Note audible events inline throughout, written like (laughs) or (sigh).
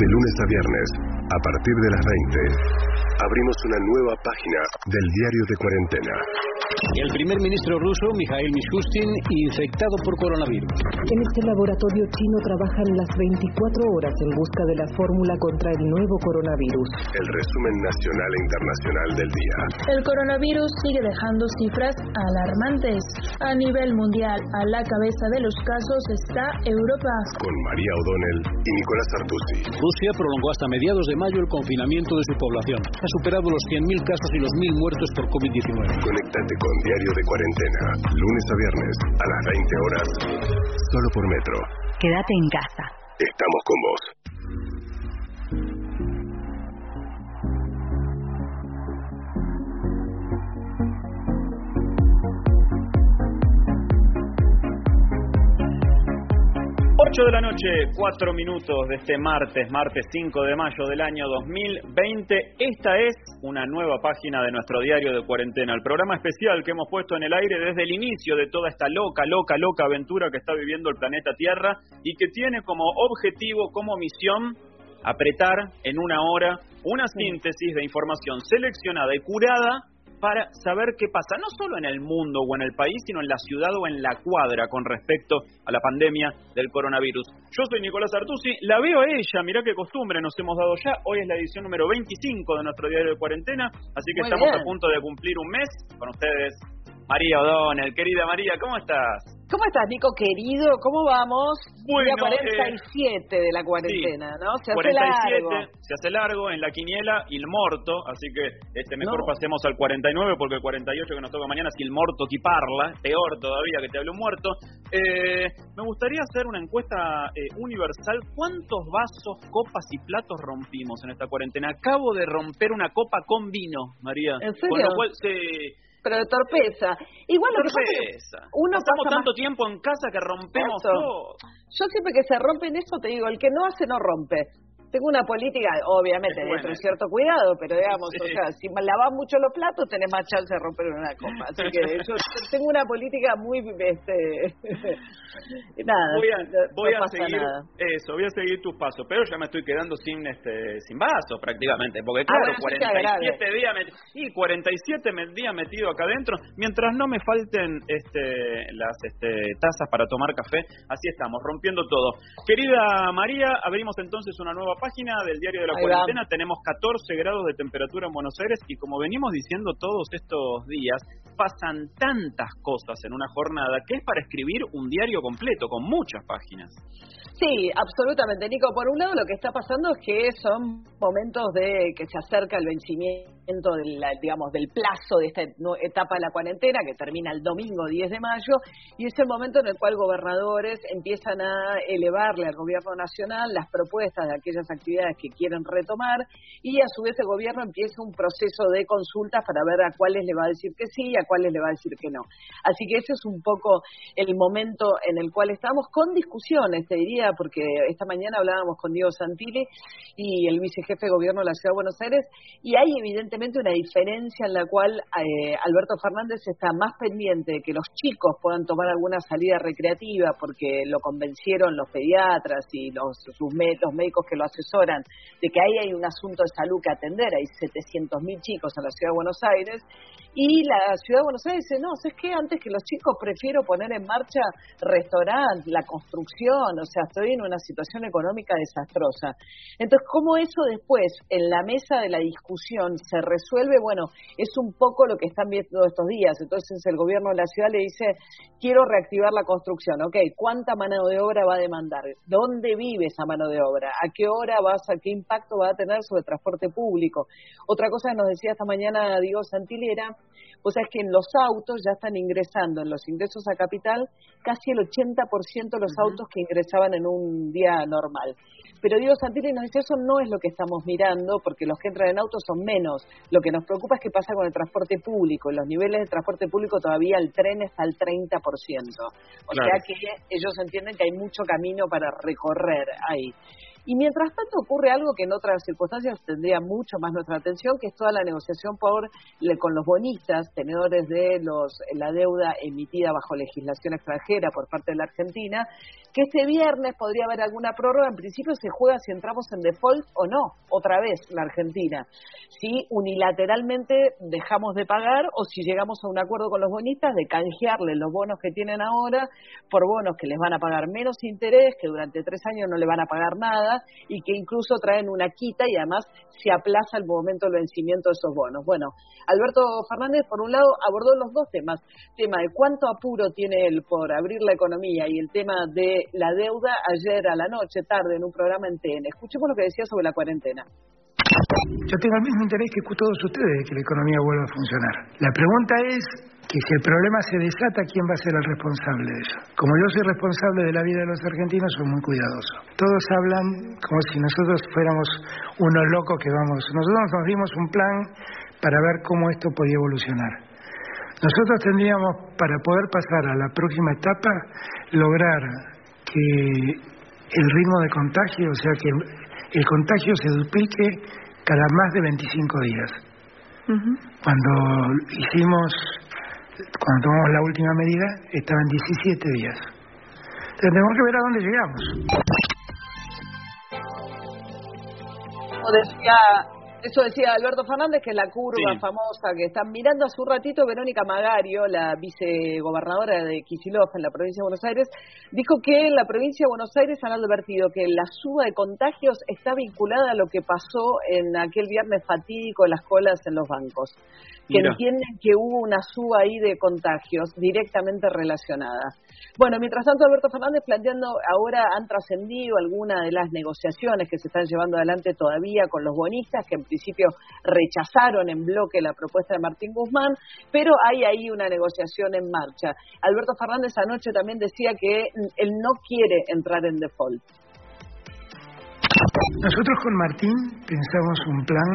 De lunes a viernes, a partir de las 20, abrimos una nueva página del diario de cuarentena. El primer ministro ruso, Mikhail Mishustin, infectado por coronavirus. En este laboratorio chino trabajan las 24 horas en busca de la fórmula contra el nuevo coronavirus. El resumen nacional e internacional del día. El coronavirus sigue dejando cifras alarmantes. A nivel mundial, a la cabeza de los casos está Europa. Con María O'Donnell y Nicolás Artusi. Rusia prolongó hasta mediados de mayo el confinamiento de su población. Ha superado los 100.000 casos y los 1.000 muertos por COVID-19. Conectate con Diario de Cuarentena, lunes a viernes, a las 20 horas, solo por Metro. Quédate en casa. Estamos con vos. 8 de la noche, 4 minutos de este martes, martes 5 de mayo del año 2020. Esta es una nueva página de nuestro diario de cuarentena, el programa especial que hemos puesto en el aire desde el inicio de toda esta loca, loca, loca aventura que está viviendo el planeta Tierra y que tiene como objetivo, como misión, apretar en una hora una síntesis de información seleccionada y curada para saber qué pasa, no solo en el mundo o en el país, sino en la ciudad o en la cuadra con respecto a la pandemia del coronavirus. Yo soy Nicolás Artusi, la veo a ella, mirá qué costumbre nos hemos dado ya. Hoy es la edición número 25 de nuestro diario de cuarentena, así que Muy estamos bien. a punto de cumplir un mes con ustedes. María O'Donnell, querida María, ¿cómo estás? ¿Cómo estás, Nico querido? ¿Cómo vamos? Bueno, Día 47 de la cuarentena, ¿no? Se hace 47, largo. se hace largo en la quiniela Il Morto, así que este mejor No. pasemos al 49 porque el 48 que nos toca mañana es Il Morto chi parla, peor todavía que te hable un muerto. Eh, me gustaría hacer una encuesta eh, universal. ¿Cuántos vasos, copas y platos rompimos en esta cuarentena? Acabo de romper una copa con vino, María. ¿En serio? Con lo cual, sí, Pero de torpeza. Igual lo que pasa es que torpeza. uno Pasamos pasa tanto más- tiempo en casa que rompemos Eso. todo. Yo siempre que se rompen eso te digo, el que no hace no rompe. Tengo una política, obviamente, dentro de cierto cuidado, pero digamos, Sí. o sea, si lavas mucho los platos tenés más chance de romper una copa. Así que (laughs) yo tengo una política muy, este, (laughs) nada, voy a, voy no a seguir nada. eso, voy a seguir tus pasos, pero ya me estoy quedando sin este sin vaso prácticamente, porque Ah, claro, bueno, te agrade. 47 días y 47 me- días metido acá adentro, mientras no me falten este las este tazas para tomar café, así estamos rompiendo todo. Querida María, abrimos entonces una nueva página del diario de la Ahí va. cuarentena, tenemos 14 grados de temperatura en Buenos Aires y como venimos diciendo todos estos días, pasan tantas cosas en una jornada que es para escribir un diario completo con muchas páginas. Sí, absolutamente, Nico. Por un lado, lo que está pasando es que son momentos de que se acerca el vencimiento del, digamos, del plazo de esta etapa de la cuarentena, que termina el domingo 10 de mayo, y es el momento en el cual gobernadores empiezan a elevarle al gobierno nacional las propuestas de aquellas actividades que quieren retomar, y a su vez el gobierno empieza un proceso de consultas para ver a cuáles le va a decir que sí y a cuáles le va a decir que no. Así que ese es un poco el momento en el cual estamos con discusiones, te diría, porque esta mañana hablábamos con Diego Santilli y el vicejefe de gobierno de la Ciudad de Buenos Aires, y hay evidentemente una diferencia en la cual eh, Alberto Fernández está más pendiente de que los chicos puedan tomar alguna salida recreativa, porque lo convencieron los pediatras y los, los médicos que lo asesoran, de que ahí hay un asunto de salud que atender, hay 700.000 chicos en la Ciudad de Buenos Aires, y la Ciudad de Buenos Aires dice, no, ¿sabes qué? Antes que los chicos prefiero poner en marcha restaurantes, la construcción, o sea, estoy en una situación económica desastrosa. Entonces, ¿cómo eso después en la mesa de la discusión se resuelve? Bueno, es un poco lo que están viendo estos días. Entonces, el gobierno de la ciudad le dice, quiero reactivar la construcción, ¿ok? ¿Cuánta mano de obra va a demandar? ¿Dónde vive esa mano de obra? ¿A qué hora vas a, qué impacto va a tener sobre el transporte público? Otra cosa que nos decía esta mañana Diego Santilli era, o sea, es que en los autos ya están ingresando, en los ingresos a capital, casi el 80% de los autos que ingresaban en un día normal. Pero Diego Santilli nos dice, eso no es lo que estamos mirando, porque los que entran en autos son menos. Lo que nos preocupa es qué pasa con el transporte público. En los niveles de transporte público todavía el tren está al 30%. O Claro. sea que ellos entienden que hay mucho camino para recorrer ahí. Y mientras tanto ocurre algo que en otras circunstancias tendría mucho más nuestra atención, que es toda la negociación por con los bonistas, tenedores de los la deuda emitida bajo legislación extranjera por parte de la Argentina, que este viernes podría haber alguna prórroga. En principio se juega si entramos en default o no, otra vez la Argentina. Si unilateralmente dejamos de pagar o si llegamos a un acuerdo con los bonistas de canjearle los bonos que tienen ahora por bonos que les van a pagar menos interés, que durante tres años no le van a pagar nada y que incluso traen una quita y además se aplaza el momento del vencimiento de esos bonos. Bueno, Alberto Fernández, por un lado, abordó los dos temas. Tema de cuánto apuro tiene él por abrir la economía y el tema de la deuda ayer a la noche, tarde, en un programa en TN. Escuchemos lo que decía sobre la cuarentena. Yo tengo el mismo interés que todos ustedes de que la economía vuelva a funcionar. La pregunta es que si el problema se desata, ¿quién va a ser el responsable de eso? Como yo soy responsable de la vida de los argentinos, soy muy cuidadoso. Todos hablan como si nosotros fuéramos unos locos que vamos. Nosotros nos dimos un plan para ver cómo esto podía evolucionar. Nosotros tendríamos, para poder pasar a la próxima etapa, lograr que el ritmo de contagio, o sea, que el contagio se duplique cada más de 25 días. Cuando hicimos, cuando tomamos la última medida, estaban 17 días. Tenemos que ver a dónde llegamos. Como decía eso decía Alberto Fernández, que es la curva famosa que están mirando hace un ratito. Verónica Magario, la vicegobernadora de Kicillof en la provincia de Buenos Aires, dijo que en la provincia de Buenos Aires han advertido que la suba de contagios está vinculada a lo que pasó en aquel viernes fatídico en las colas en los bancos. Que entienden que hubo una suba ahí de contagios directamente relacionada. Bueno, mientras tanto, Alberto Fernández planteando, ahora han trascendido algunas de las negociaciones que se están llevando adelante todavía con los bonistas, que principio rechazaron en bloque la propuesta de Martín Guzmán, pero hay ahí una negociación en marcha. Alberto Fernández anoche también decía que él no quiere entrar en default. Nosotros con Martín pensamos un plan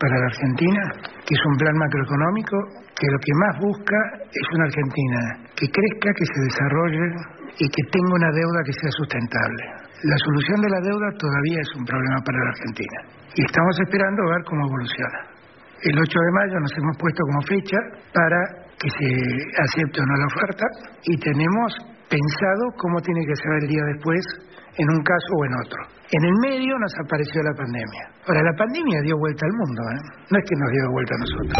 para la Argentina, que es un plan macroeconómico que lo que más busca es una Argentina que crezca, que se desarrolle y que tenga una deuda que sea sustentable. La solución de la deuda todavía es un problema para la Argentina y estamos esperando ver cómo evoluciona. El 8 de mayo nos hemos puesto como fecha para que se acepte o no la oferta y tenemos pensado cómo tiene que ser el día después en un caso o en otro. En el medio nos apareció la pandemia. Ahora, la pandemia dio vuelta al mundo, ¿eh? no es que nos dio vuelta a nosotros.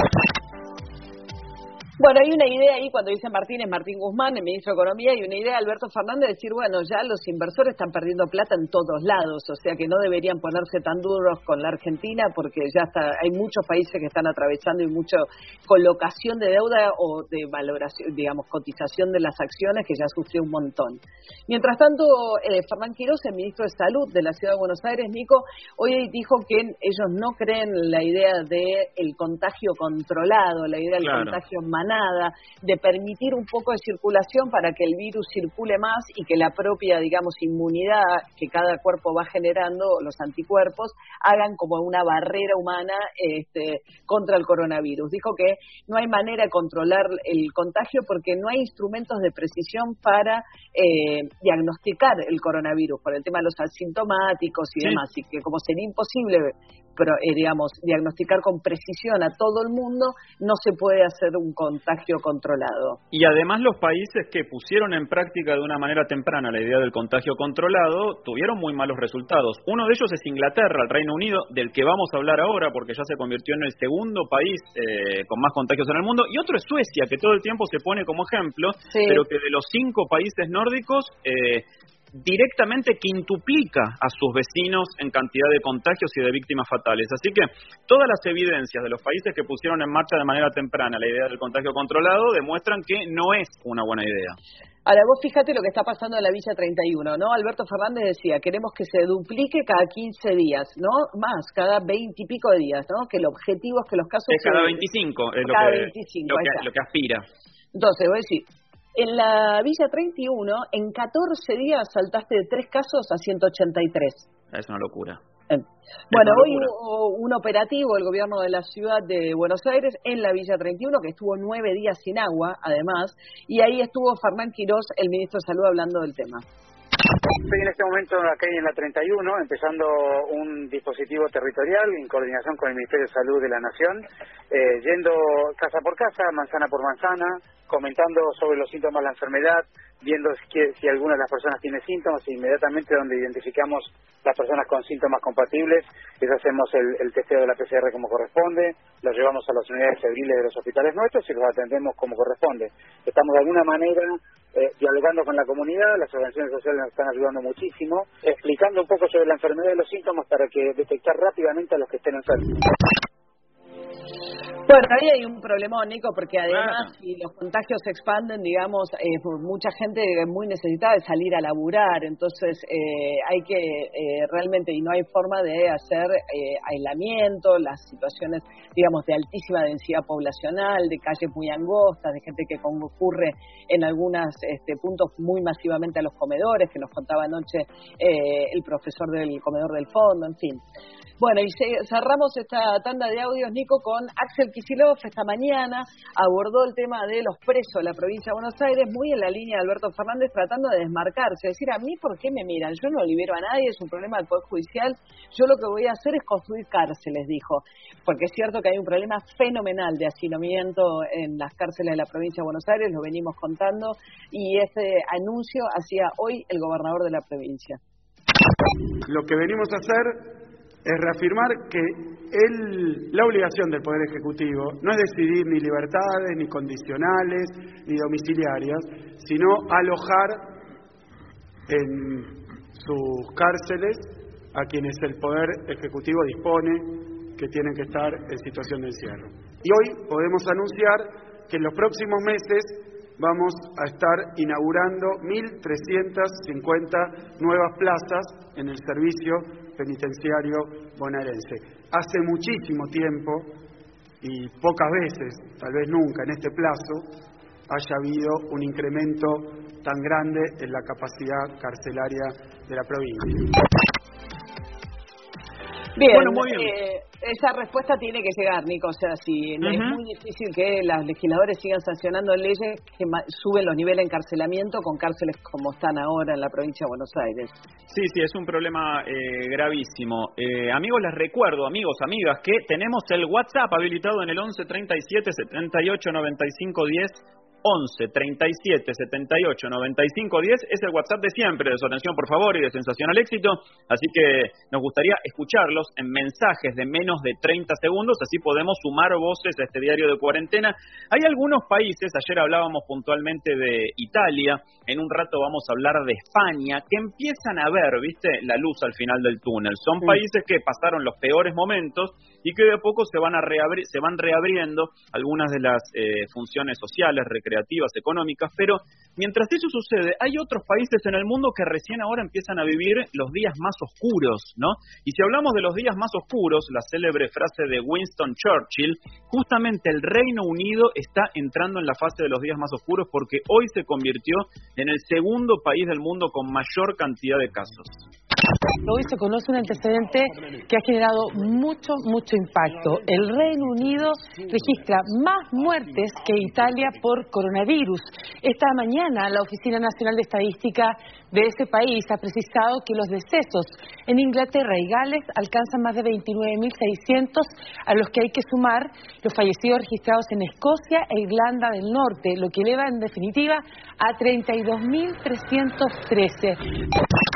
Bueno, hay una idea ahí cuando dice Martínez, Martín Guzmán, el ministro de Economía, y una idea de Alberto Fernández de decir, bueno, ya los inversores están perdiendo plata en todos lados, o sea que no deberían ponerse tan duros con la Argentina porque ya está, hay muchos países que están atravesando y mucha colocación de deuda o de valoración, digamos, cotización de las acciones que ya sufrió un montón. Mientras tanto, eh, Fernán Quiroz, el ministro de Salud de la Ciudad de Buenos Aires, Nico, hoy dijo que ellos no creen la idea del el contagio controlado, la idea del contagio manejado nada, de permitir un poco de circulación para que el virus circule más y que la propia, digamos, inmunidad que cada cuerpo va generando, los anticuerpos, hagan como una barrera humana este, contra el coronavirus. Dijo que no hay manera de controlar el contagio porque no hay instrumentos de precisión para eh, diagnosticar el coronavirus por el tema de los asintomáticos y demás, y que como sería imposible eh, digamos, diagnosticar con precisión a todo el mundo, no se puede hacer un contagio controlado. Y además los países que pusieron en práctica de una manera temprana la idea del contagio controlado tuvieron muy malos resultados. Uno de ellos es Inglaterra, el Reino Unido, del que vamos a hablar ahora porque ya se convirtió en el segundo país eh, con más contagios en el mundo. Y otro es Suecia, que todo el tiempo se pone como ejemplo, pero que de los cinco países nórdicos eh, directamente quintuplica a sus vecinos en cantidad de contagios y de víctimas fatales. Así que todas las evidencias de los países que pusieron en marcha de manera temprana la idea del contagio controlado demuestran que no es una buena idea. Ahora, vos fíjate lo que está pasando en la Villa 31, ¿no? Alberto Fernández decía, queremos que se duplique cada 15 días, ¿no? Más, cada 20 y pico de días, ¿no? Que el objetivo es que los casos... Es cada 25, es lo, que, 25, lo que aspira. Entonces, voy a decir, en la Villa 31, en 14 días saltaste de tres casos a 183. Es una locura. Bueno, hoy hubo un operativo del gobierno de la ciudad de Buenos Aires en la Villa 31, que estuvo nueve días sin agua, además, y ahí estuvo Fernán Quirós, el ministro de Salud, hablando del tema. Estoy en este momento acá en la 31, empezando un dispositivo territorial en coordinación con el Ministerio de Salud de la Nación, eh, yendo casa por casa, manzana por manzana, comentando sobre los síntomas de la enfermedad, viendo si, alguna de las personas tiene síntomas, e inmediatamente donde identificamos las personas con síntomas compatibles, les hacemos el, el testeo de la PCR como corresponde, los llevamos a las unidades febriles de los hospitales nuestros y los atendemos como corresponde. Estamos de alguna manera eh, dialogando con la comunidad, las organizaciones sociales nos están ayudando muchísimo, explicando un poco sobre la enfermedad y los síntomas para que detectar rápidamente a los que estén enfermos. Bueno, ahí hay un problema, Nico, porque además si los contagios se expanden, digamos, eh, mucha gente muy necesitada de salir a laburar, entonces eh, hay que eh, realmente, y no hay forma de hacer eh, aislamiento, las situaciones, digamos, de altísima densidad poblacional, de calles muy angostas, de gente que concurre en algunos este, puntos muy masivamente a los comedores, que nos contaba anoche eh, el profesor del comedor del fondo, en fin. Bueno, y cerramos esta tanda de audios, Nico, con Axel Kicillof esta mañana. Abordó el tema de los presos de la provincia de Buenos Aires, muy en la línea de Alberto Fernández, tratando de desmarcarse. Decir, a mí, ¿por qué me miran? Yo no libero a nadie, es un problema del Poder Judicial. Yo lo que voy a hacer es construir cárceles, dijo. Porque es cierto que hay un problema fenomenal de hacinamiento en las cárceles de la provincia de Buenos Aires, lo venimos contando, y ese anuncio hacía hoy el gobernador de la provincia. Lo que venimos a hacer es reafirmar que el, la obligación del Poder Ejecutivo no es decidir ni libertades, ni condicionales, ni domiciliarias, sino alojar en sus cárceles a quienes el Poder Ejecutivo dispone que tienen que estar en situación de encierro. Y hoy podemos anunciar que en los próximos meses vamos a estar inaugurando 1.350 nuevas plazas en el servicio penitenciario bonaerense. Hace muchísimo tiempo y pocas veces, tal vez nunca en este plazo, haya habido un incremento tan grande en la capacidad carcelaria de la provincia. Bien, bueno, muy bien. Eh, esa respuesta tiene que llegar, Nico. O sea, si es muy difícil que los legisladores sigan sancionando leyes que suben los niveles de encarcelamiento con cárceles como están ahora en la provincia de Buenos Aires. Sí, sí, es un problema eh, gravísimo. Eh, amigos, les recuerdo, amigos, amigas, que tenemos el WhatsApp habilitado en el 11 37 78 95 10 11 37 78 95 10 es el WhatsApp de siempre, de su atención por favor y de sensacional éxito. Así que nos gustaría escucharlos en mensajes de menos de 30 segundos, así podemos sumar voces a este diario de cuarentena. Hay algunos países, ayer hablábamos puntualmente de Italia, en un rato vamos a hablar de España, que empiezan a ver, viste, la luz al final del túnel. Son países que pasaron los peores momentos y que de a poco se van a reabrir, se van reabriendo algunas de las eh, funciones sociales, recreativas, económicas, pero mientras eso sucede, hay otros países en el mundo que recién ahora empiezan a vivir los días más oscuros, ¿no? Y si hablamos de los días más oscuros, la célebre frase de Winston Churchill, justamente el Reino Unido está entrando en la fase de los días más oscuros porque hoy se convirtió en el segundo país del mundo con mayor cantidad de casos. Hoy se conoce un antecedente que ha generado mucho, mucho impacto. El Reino Unido registra más muertes que Italia por coronavirus. Esta mañana la Oficina Nacional de Estadística de ese país ha precisado que los decesos en Inglaterra y Gales alcanzan más de 29.600, a los que hay que sumar los fallecidos registrados en Escocia e Irlanda del Norte, lo que eleva en definitiva a 32.313.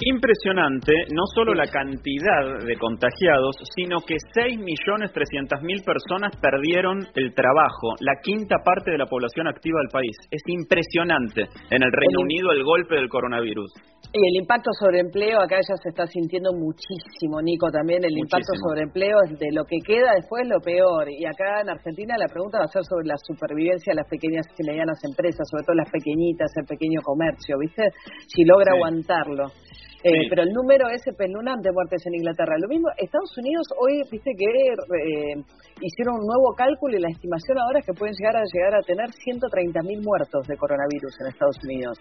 Impresionante, no solo la cantidad de contagiados, sino que 6.300.000 personas perdieron el trabajo, la quinta parte de la población activa del país. Es impresionante en el Reino Unido el golpe del coronavirus. Y el impacto sobre empleo, acá ya se está sintiendo muchísimo, Nico, también el impacto sobre empleo es de lo que queda después lo peor. Y acá en Argentina la pregunta va a ser sobre la supervivencia de las pequeñas y medianas empresas, sobre todo las pequeñitas, el pequeño comercio, ¿viste? Si logra aguantarlo. Eh, pero el número es espeluznante de muertes en Inglaterra. Lo mismo, Estados Unidos hoy, viste que eh, hicieron un nuevo cálculo y la estimación ahora es que pueden llegar a llegar a tener 130.000 muertos de coronavirus en Estados Unidos.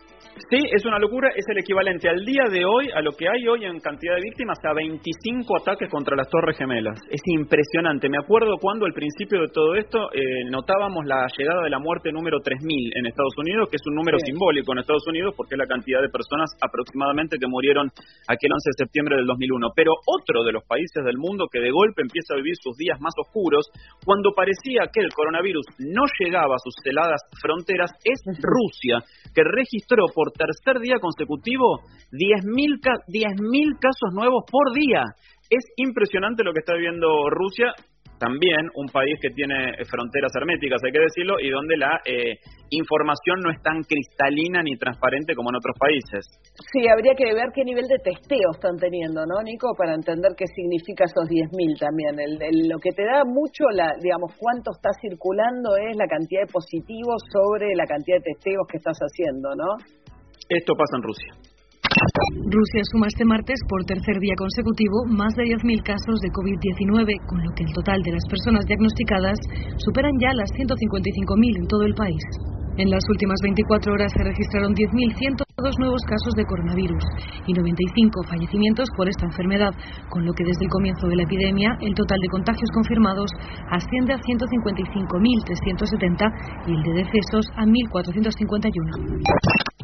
Sí, es una locura, es el equivalente al día de hoy, a lo que hay hoy en cantidad de víctimas, a 25 ataques contra las Torres Gemelas. Es impresionante. Me acuerdo cuando al principio de todo esto eh, notábamos la llegada de la muerte número 3.000 en Estados Unidos, que es un número simbólico en Estados Unidos porque es la cantidad de personas aproximadamente que murieron aquel 11 de septiembre del 2001. Pero otro de los países del mundo que de golpe empieza a vivir sus días más oscuros, cuando parecía que el coronavirus no llegaba a sus heladas fronteras, es Rusia, que registró por tercer día consecutivo 10.000 casos nuevos por día. Es impresionante lo que está viviendo Rusia también un país que tiene eh, fronteras herméticas, hay que decirlo, y donde la eh, información no es tan cristalina ni transparente como en otros países. Sí, habría que ver qué nivel de testeo están teniendo, ¿no, Nico? Para entender qué significa esos 10.000 también. lo que te da mucho, la, digamos, cuánto está circulando es la cantidad de positivos sobre la cantidad de testeos que estás haciendo, ¿no? Esto pasa en Rusia. Rusia suma este martes por tercer día consecutivo más de 10.000 casos de COVID-19, con lo que el total de las personas diagnosticadas superan ya las 155.000 en todo el país. En las últimas 24 horas se registraron 10.102 nuevos casos de coronavirus y 95 fallecimientos por esta enfermedad, con lo que desde el comienzo de la epidemia el total de contagios confirmados asciende a 155.370 y el de decesos a 1.451.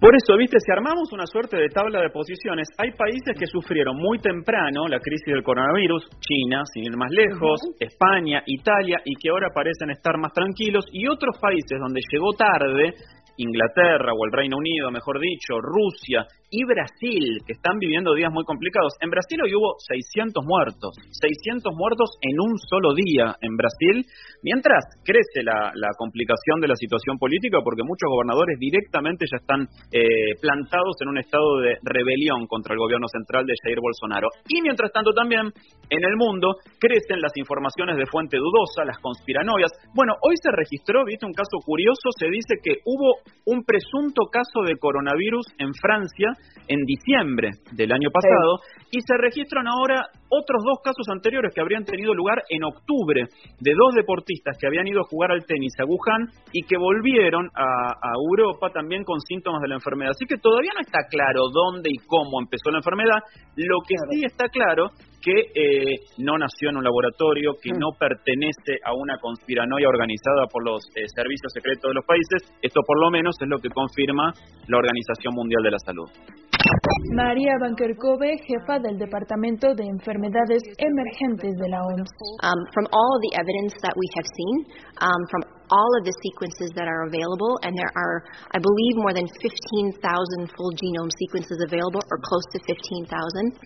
Por eso, viste, si armamos una suerte de tabla de posiciones, hay países que sufrieron muy temprano la crisis del coronavirus, China, sin ir más lejos, España, Italia, y que ahora parecen estar más tranquilos, y otros países donde llegó tarde, Inglaterra o el Reino Unido, mejor dicho, Rusia y Brasil, que están viviendo días muy complicados. En Brasil hoy hubo 600 muertos, 600 muertos en un solo día en Brasil, mientras crece la, complicación de la situación política porque muchos gobernadores directamente ya están eh, plantados en un estado de rebelión contra el gobierno central de Jair Bolsonaro. Y mientras tanto también en el mundo crecen las informaciones de fuente dudosa, las conspiranoias. Bueno, hoy se registró, viste, un caso curioso, se dice que hubo un presunto caso de coronavirus en Francia en diciembre del año pasado y se registran ahora otros dos casos anteriores que habrían tenido lugar en octubre de dos deportistas que habían ido a jugar al tenis a Wuhan y que volvieron a, Europa también con síntomas de la enfermedad. Así que todavía no está claro dónde y cómo empezó la enfermedad. Lo que sí está claro que eh, no nació en un laboratorio, que mm. no pertenece a una conspiranoia organizada por los eh, servicios secretos de los países. Esto por lo menos es lo que confirma la Organización Mundial de la Salud. María Bankerkove, jefa del Departamento de Enfermedades Emergentes de la OMS. Um, from all the evidence that we have seen, um, from all of the sequences that are available, and there are, I believe, more than 15,000 full genome sequences available, or close to 15,000,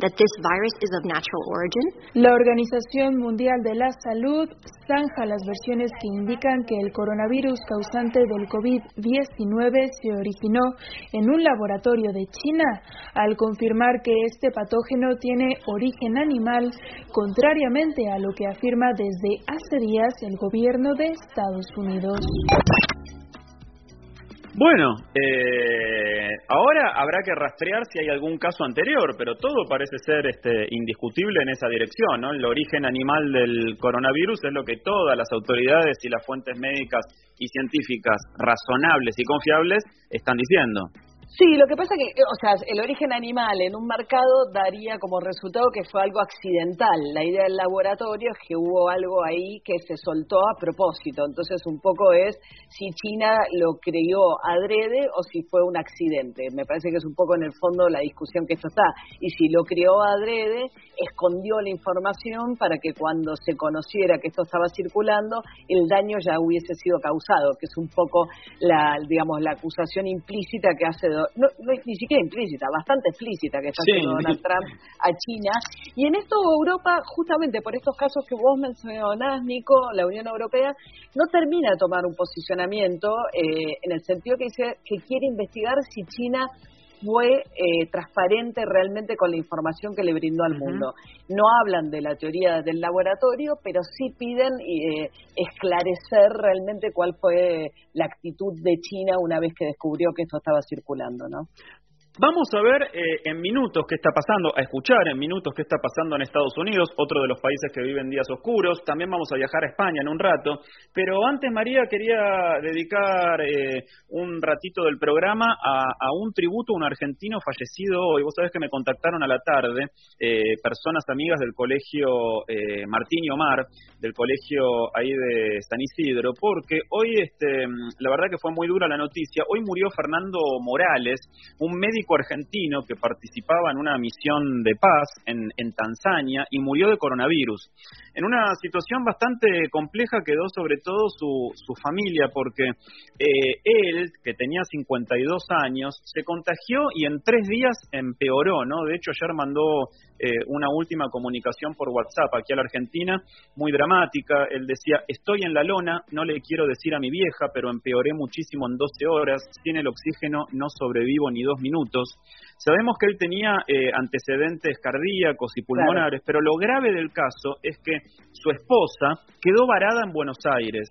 that this virus is of natural origin. La Organización Mundial de la Salud zanja las versiones que indican que el coronavirus causante del COVID-19 se originó en un laboratorio de China, al confirmar que este patógeno tiene origen animal, contrariamente a lo que afirma desde hace días el gobierno de Estados Unidos. Bueno, eh, ahora habrá que rastrear si hay algún caso anterior, pero todo parece ser este, indiscutible en esa dirección. ¿no? El origen animal del coronavirus es lo que todas las autoridades y las fuentes médicas y científicas razonables y confiables están diciendo. Sí, lo que pasa que, eh, o sea, el origen animal en un mercado daría como resultado que fue algo accidental. La idea del laboratorio es que hubo algo ahí que se soltó a propósito. Entonces, un poco es si China lo creyó adrede o si fue un accidente. Me parece que es un poco en el fondo la discusión que esto está. Y si lo crió adrede, escondió la información para que cuando se conociera que esto estaba circulando, el daño ya hubiese sido causado, que es un poco la, digamos, la acusación implícita que hace no, no es ni siquiera implícita, bastante explícita que está haciendo Donald (laughs) Trump a China. Y en esto Europa, justamente por estos casos que vos mencionás, Nico, la Unión Europea no termina de tomar un posicionamiento eh, en el sentido que dice que quiere investigar si China fue eh, transparente realmente con la información que le brindó al mundo. No hablan de la teoría del laboratorio, pero sí piden eh, esclarecer realmente cuál fue la actitud de China una vez que descubrió que esto estaba circulando, ¿no? Vamos a ver eh, en minutos qué está pasando, a escuchar en minutos qué está pasando en Estados Unidos, otro de los países que viven días oscuros. También vamos a viajar a España en un rato. Pero antes, María, quería dedicar eh, un ratito del programa a, un tributo a un argentino fallecido hoy. Vos sabés que me contactaron a la tarde eh, personas amigas del colegio Martín y Omar, del colegio ahí de San Isidro, porque hoy, este, la verdad que fue muy dura la noticia. Hoy murió Fernando Morales, un médico argentino que participaba en una misión de paz en, Tanzania y murió de coronavirus. En una situación bastante compleja quedó sobre todo su, familia porque eh, él, que tenía 52 años, se contagió y en tres días empeoró. De hecho, ayer mandó eh, una última comunicación por WhatsApp aquí a la Argentina, muy dramática. Él decía, estoy en la lona, no le quiero decir a mi vieja, pero empeoré muchísimo en 12 horas, sin el oxígeno no sobrevivo ni dos minutos. Sabemos que él tenía eh, antecedentes cardíacos y pulmonares, pero lo grave del caso es que su esposa quedó varada en Buenos Aires.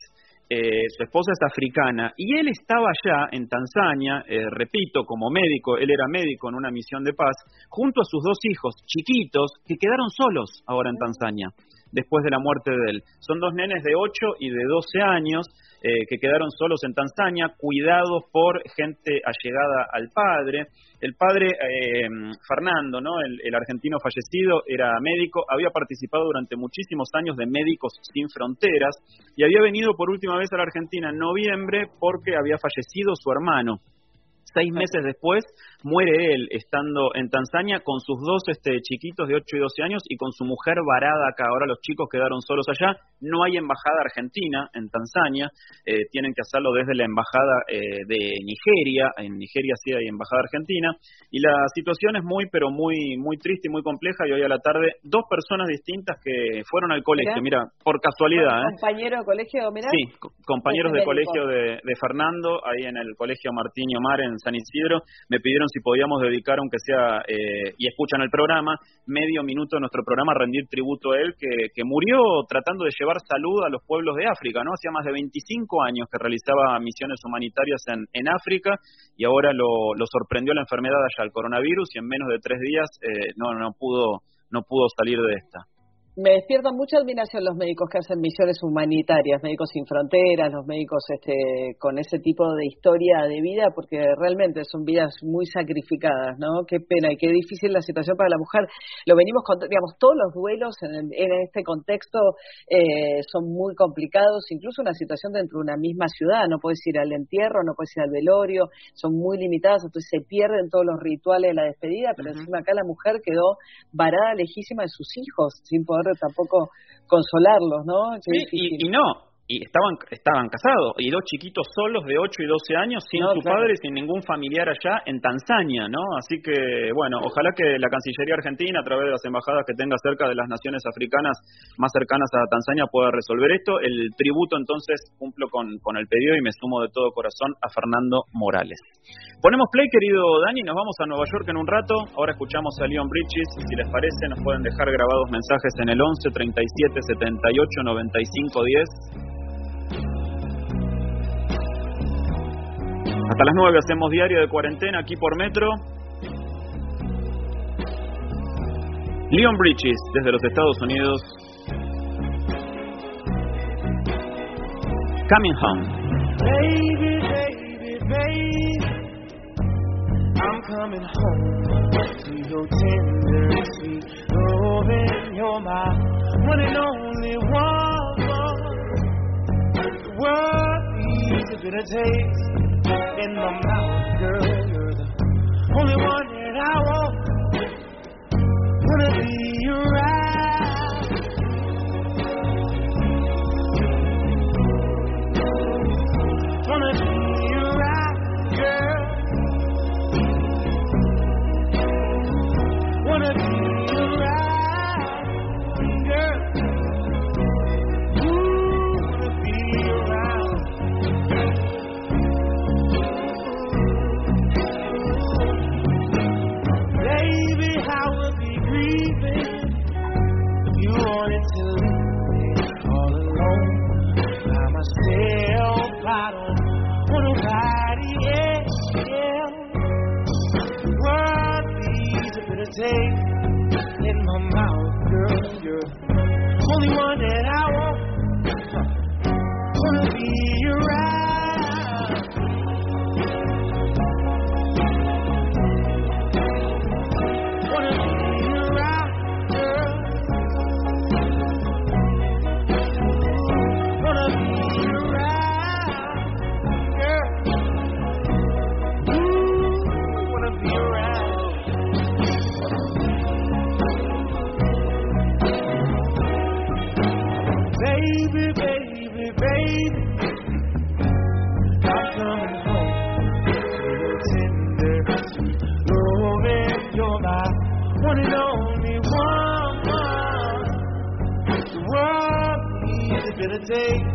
Eh, su esposa es africana y él estaba allá en Tanzania, eh, repito, como médico, él era médico en una misión de paz, junto a sus dos hijos chiquitos que quedaron solos ahora en Tanzania, después de la muerte de él. Son dos nenes de 8 y de 12 años eh, que quedaron solos en Tanzania, cuidados por gente allegada al padre. El padre eh, Fernando, ¿no? El, el, argentino fallecido, era médico, había participado durante muchísimos años de Médicos Sin Fronteras y había venido por última vez a la Argentina en noviembre porque había fallecido su hermano. Seis meses después muere él estando en Tanzania con sus dos este, chiquitos de 8 y 12 años y con su mujer varada acá. Ahora los chicos quedaron solos allá. No hay embajada argentina en Tanzania. Eh, tienen que hacerlo desde la embajada eh, de Nigeria. En Nigeria sí hay embajada argentina. Y la situación es muy, pero muy, muy triste y muy compleja. Y hoy a la tarde, dos personas distintas que fueron al colegio. Mira, por casualidad. ¿eh? ¿Compañero de colegio, mira? Sí, compañeros de colegio de, de Fernando, ahí en el colegio Martín y Omar en San Isidro. Me pidieron si podíamos dedicar, aunque sea, eh, y escuchan el programa, medio minuto de nuestro programa a rendir tributo a él, que, que, murió tratando de llevar salud a los pueblos de África, ¿no? Hacía más de 25 años que realizaba misiones humanitarias en, en África y ahora lo, lo sorprendió la enfermedad allá, el coronavirus, y en menos de tres días eh, no, no, pudo, no pudo salir de esta me despiertan mucha admiración los médicos que hacen misiones humanitarias, médicos sin fronteras, los médicos este, con ese tipo de historia de vida, porque realmente son vidas muy sacrificadas, ¿no? Qué pena y qué difícil la situación para la mujer. Lo venimos con, digamos, todos los duelos en, este contexto eh, son muy complicados, incluso una situación dentro de una misma ciudad, no puedes ir al entierro, no puedes ir al velorio, son muy limitadas, entonces se pierden todos los rituales de la despedida, pero encima acá la mujer quedó varada lejísima de sus hijos, sin poder tampoco consolarlos, ¿no? y, y, no, y estaban estaban casados y dos chiquitos solos de 8 y 12 años sin su padre sin ningún familiar allá en Tanzania, ¿no? Así que bueno, ojalá que la Cancillería Argentina a través de las embajadas que tenga cerca de las naciones africanas más cercanas a Tanzania pueda resolver esto. El tributo entonces cumplo con, con el pedido y me sumo de todo corazón a Fernando Morales. Ponemos play, querido Dani, nos vamos a Nueva York en un rato. Ahora escuchamos a Leon Bridges. Si les parece, nos pueden dejar grabados mensajes en el 11 37 78 95 10 Hasta las 9 hacemos diario de cuarentena aquí por Metro. Leon Bridges, desde los Estados Unidos. Coming home. Baby, baby, baby. I'm coming home to your tender, sweet loving. You're my one and only one. The world needs a bitter taste. In my mouth, girl. You're the only one that I want. Wanna be around. In my mouth, girl. You're only one that I want. Wanna be around. day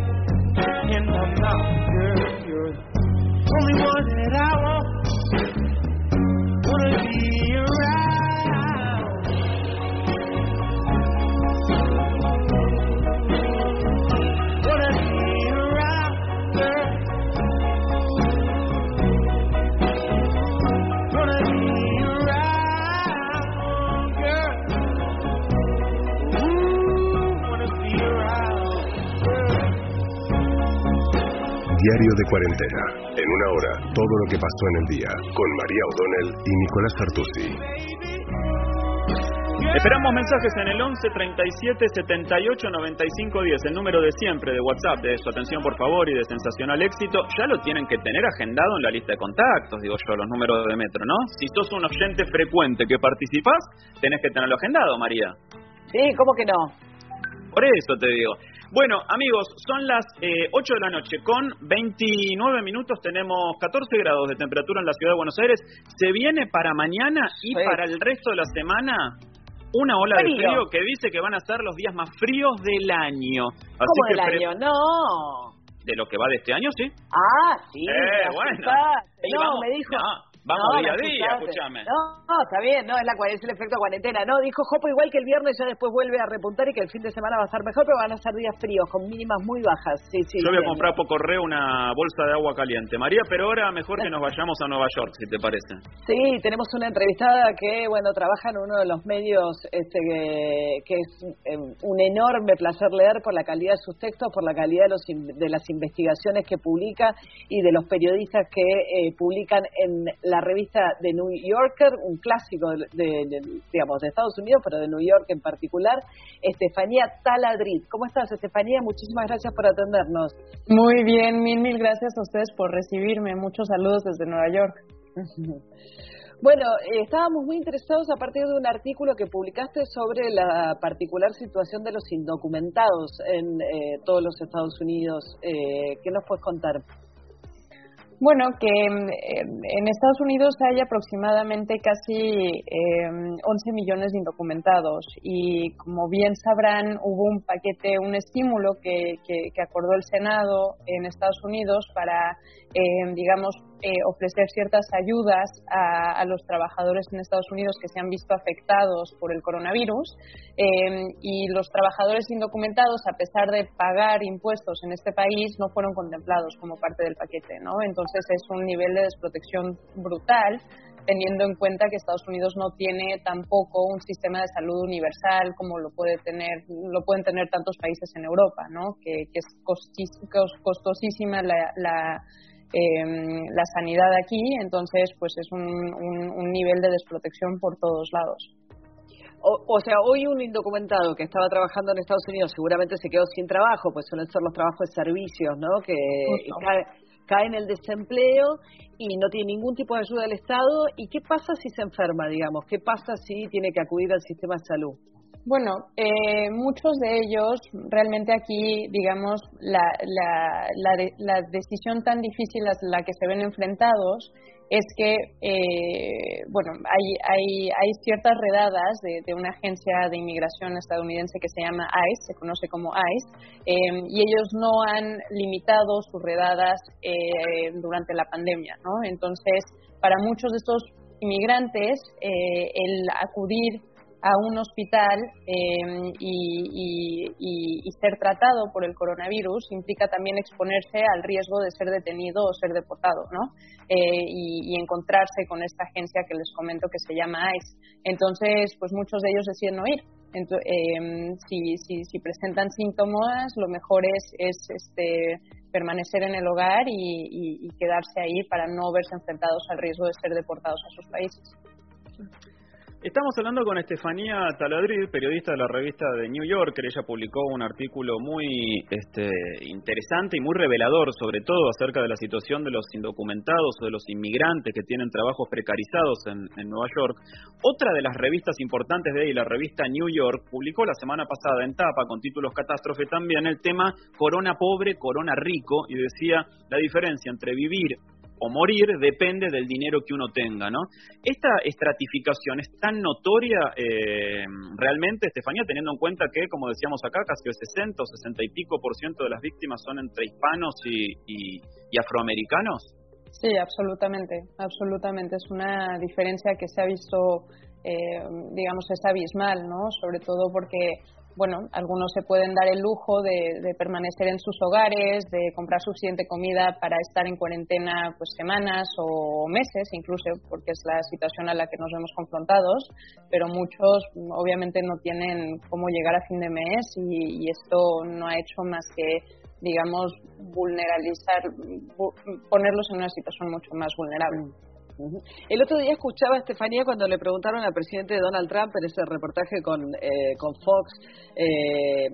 Diario de cuarentena. En una hora, todo lo que pasó en el día. Con María O'Donnell y Nicolás Artusi. Esperamos mensajes en el 11 37 78 95 10, el número de siempre de WhatsApp, de su atención por favor y de sensacional éxito. Ya lo tienen que tener agendado en la lista de contactos, digo yo, los números de metro, ¿no? Si sos un oyente frecuente que participás, tenés que tenerlo agendado, María. Sí, ¿cómo que no? Por eso te digo. Bueno, amigos, son las eh, 8 de la noche. Con 29 minutos tenemos 14 grados de temperatura en la ciudad de Buenos Aires. Se viene para mañana y Sí. para el resto de la semana una ola de Frío. que dice que van a ser los días más fríos del año. Así ¿Cómo que del año? No. De lo que va de este año, sí. Ah, sí. Eh, bueno. no, me dijo. No, vamos No, día a día, escúchame. No, no, está bien, no, es, la, es el efecto cuarentena. No, dijo Jopo igual que el viernes ya después vuelve a repuntar y que el fin de semana va a estar mejor, pero van a ser días fríos, con mínimas muy bajas. Sí, sí. Yo voy a comprar por correo una bolsa de agua caliente. María, pero ahora mejor que nos (laughs) vayamos a Nueva York, si te parece. Sí, tenemos una entrevistada que, bueno, trabaja en uno de los medios este, que, que es eh, un enorme placer leer por la calidad de sus textos, por la calidad de, los, de las investigaciones que publica y de los periodistas que eh, publican en la revista The New Yorker, un clásico de, de- de- digamos, de Estados Unidos, pero de New York en particular, Estefanía Taladrid. ¿Cómo estás, Estefanía? Muchísimas gracias por atendernos. Muy bien, mil, mil gracias a ustedes por recibirme. Muchos saludos desde Nueva York. (laughs) Bueno, eh, estábamos muy interesados a partir de un artículo que publicaste sobre la particular situación de los indocumentados en eh, todos los Estados Unidos. Eh, ¿Qué nos puedes contar? Bueno, que eh, en Estados Unidos hay aproximadamente casi eh, 11 millones de indocumentados y como bien sabrán hubo un paquete, un estímulo que, acordó el Senado en Estados Unidos para, eh, digamos, eh, ofrecer ciertas ayudas a, a los trabajadores en Estados Unidos que se han visto afectados por el coronavirus eh, y los trabajadores indocumentados, a pesar de pagar impuestos en este país, no fueron contemplados como parte del paquete, ¿no? Entonces es un nivel de desprotección brutal teniendo en cuenta que Estados Unidos no tiene tampoco un sistema de salud universal como lo puede tener lo pueden tener tantos países en Europa, ¿no? Que, que es costis- cos- costosísima la, la eh, la sanidad aquí, entonces pues es un, un, un nivel de desprotección por todos lados. O, o sea, hoy un indocumentado que estaba trabajando en Estados Unidos seguramente se quedó sin trabajo, pues suelen ser los trabajos de servicios, ¿no? Que Justo. Cae, en el desempleo y no tiene ningún tipo de ayuda del Estado. ¿Y qué pasa si se enferma, digamos? ¿Qué pasa si tiene que acudir al sistema de salud? Bueno, eh, muchos de ellos, realmente aquí, digamos, la, la, la, de- la decisión tan difícil a la que se ven enfrentados es que, eh, bueno, hay, hay, hay ciertas redadas de, una agencia de inmigración estadounidense que se llama ICE, se conoce como ICE, eh, y ellos no han limitado sus redadas eh, durante la pandemia, ¿no? Entonces, para muchos de estos inmigrantes, eh, el acudir a un hospital em, y, ser tratado por el coronavirus implica también exponerse al riesgo de ser detenido o ser deportado, ¿no? Eh, y, encontrarse con esta agencia que les comento que se llama ICE. Entonces, pues muchos de ellos deciden no ir. Em, si, si, presentan síntomas, lo mejor es, es este, permanecer en el hogar y quedarse ahí para no verse enfrentados al riesgo de ser deportados a sus países. Estamos hablando con Estefanía Taladrid, periodista de la revista de New Yorker. Ella publicó un artículo muy este, interesante y muy revelador, sobre todo acerca de la situación de los indocumentados o de los inmigrantes que tienen trabajos precarizados en, en Nueva York. Otra de las revistas importantes de ahí, la revista New York, publicó la semana pasada en tapa, con títulos catástrofe también, el tema Corona pobre, Corona rico, y decía la diferencia entre vivir o morir depende del dinero que uno tenga, ¿no? Esta estratificación es tan notoria eh, realmente, Estefanía, teniendo en cuenta que, como decíamos acá, casi el 60 o 60 y pico por ciento de las víctimas son entre hispanos y, afroamericanos. Sí, absolutamente, absolutamente. Es una diferencia que se ha visto, eh, digamos, es abismal, ¿no? Sobre todo porque bueno, algunos se pueden dar el lujo de, permanecer en sus hogares, de comprar suficiente comida para estar en cuarentena pues semanas o meses, incluso porque es la situación a la que nos vemos confrontados, pero muchos obviamente no tienen cómo llegar a fin de mes y, y esto no ha hecho más que digamos vulneralizar ponerlos en una situación mucho más vulnerable. El otro día escuchaba a Estefanía cuando le preguntaron al presidente Donald Trump en ese reportaje con, eh, con Fox, eh,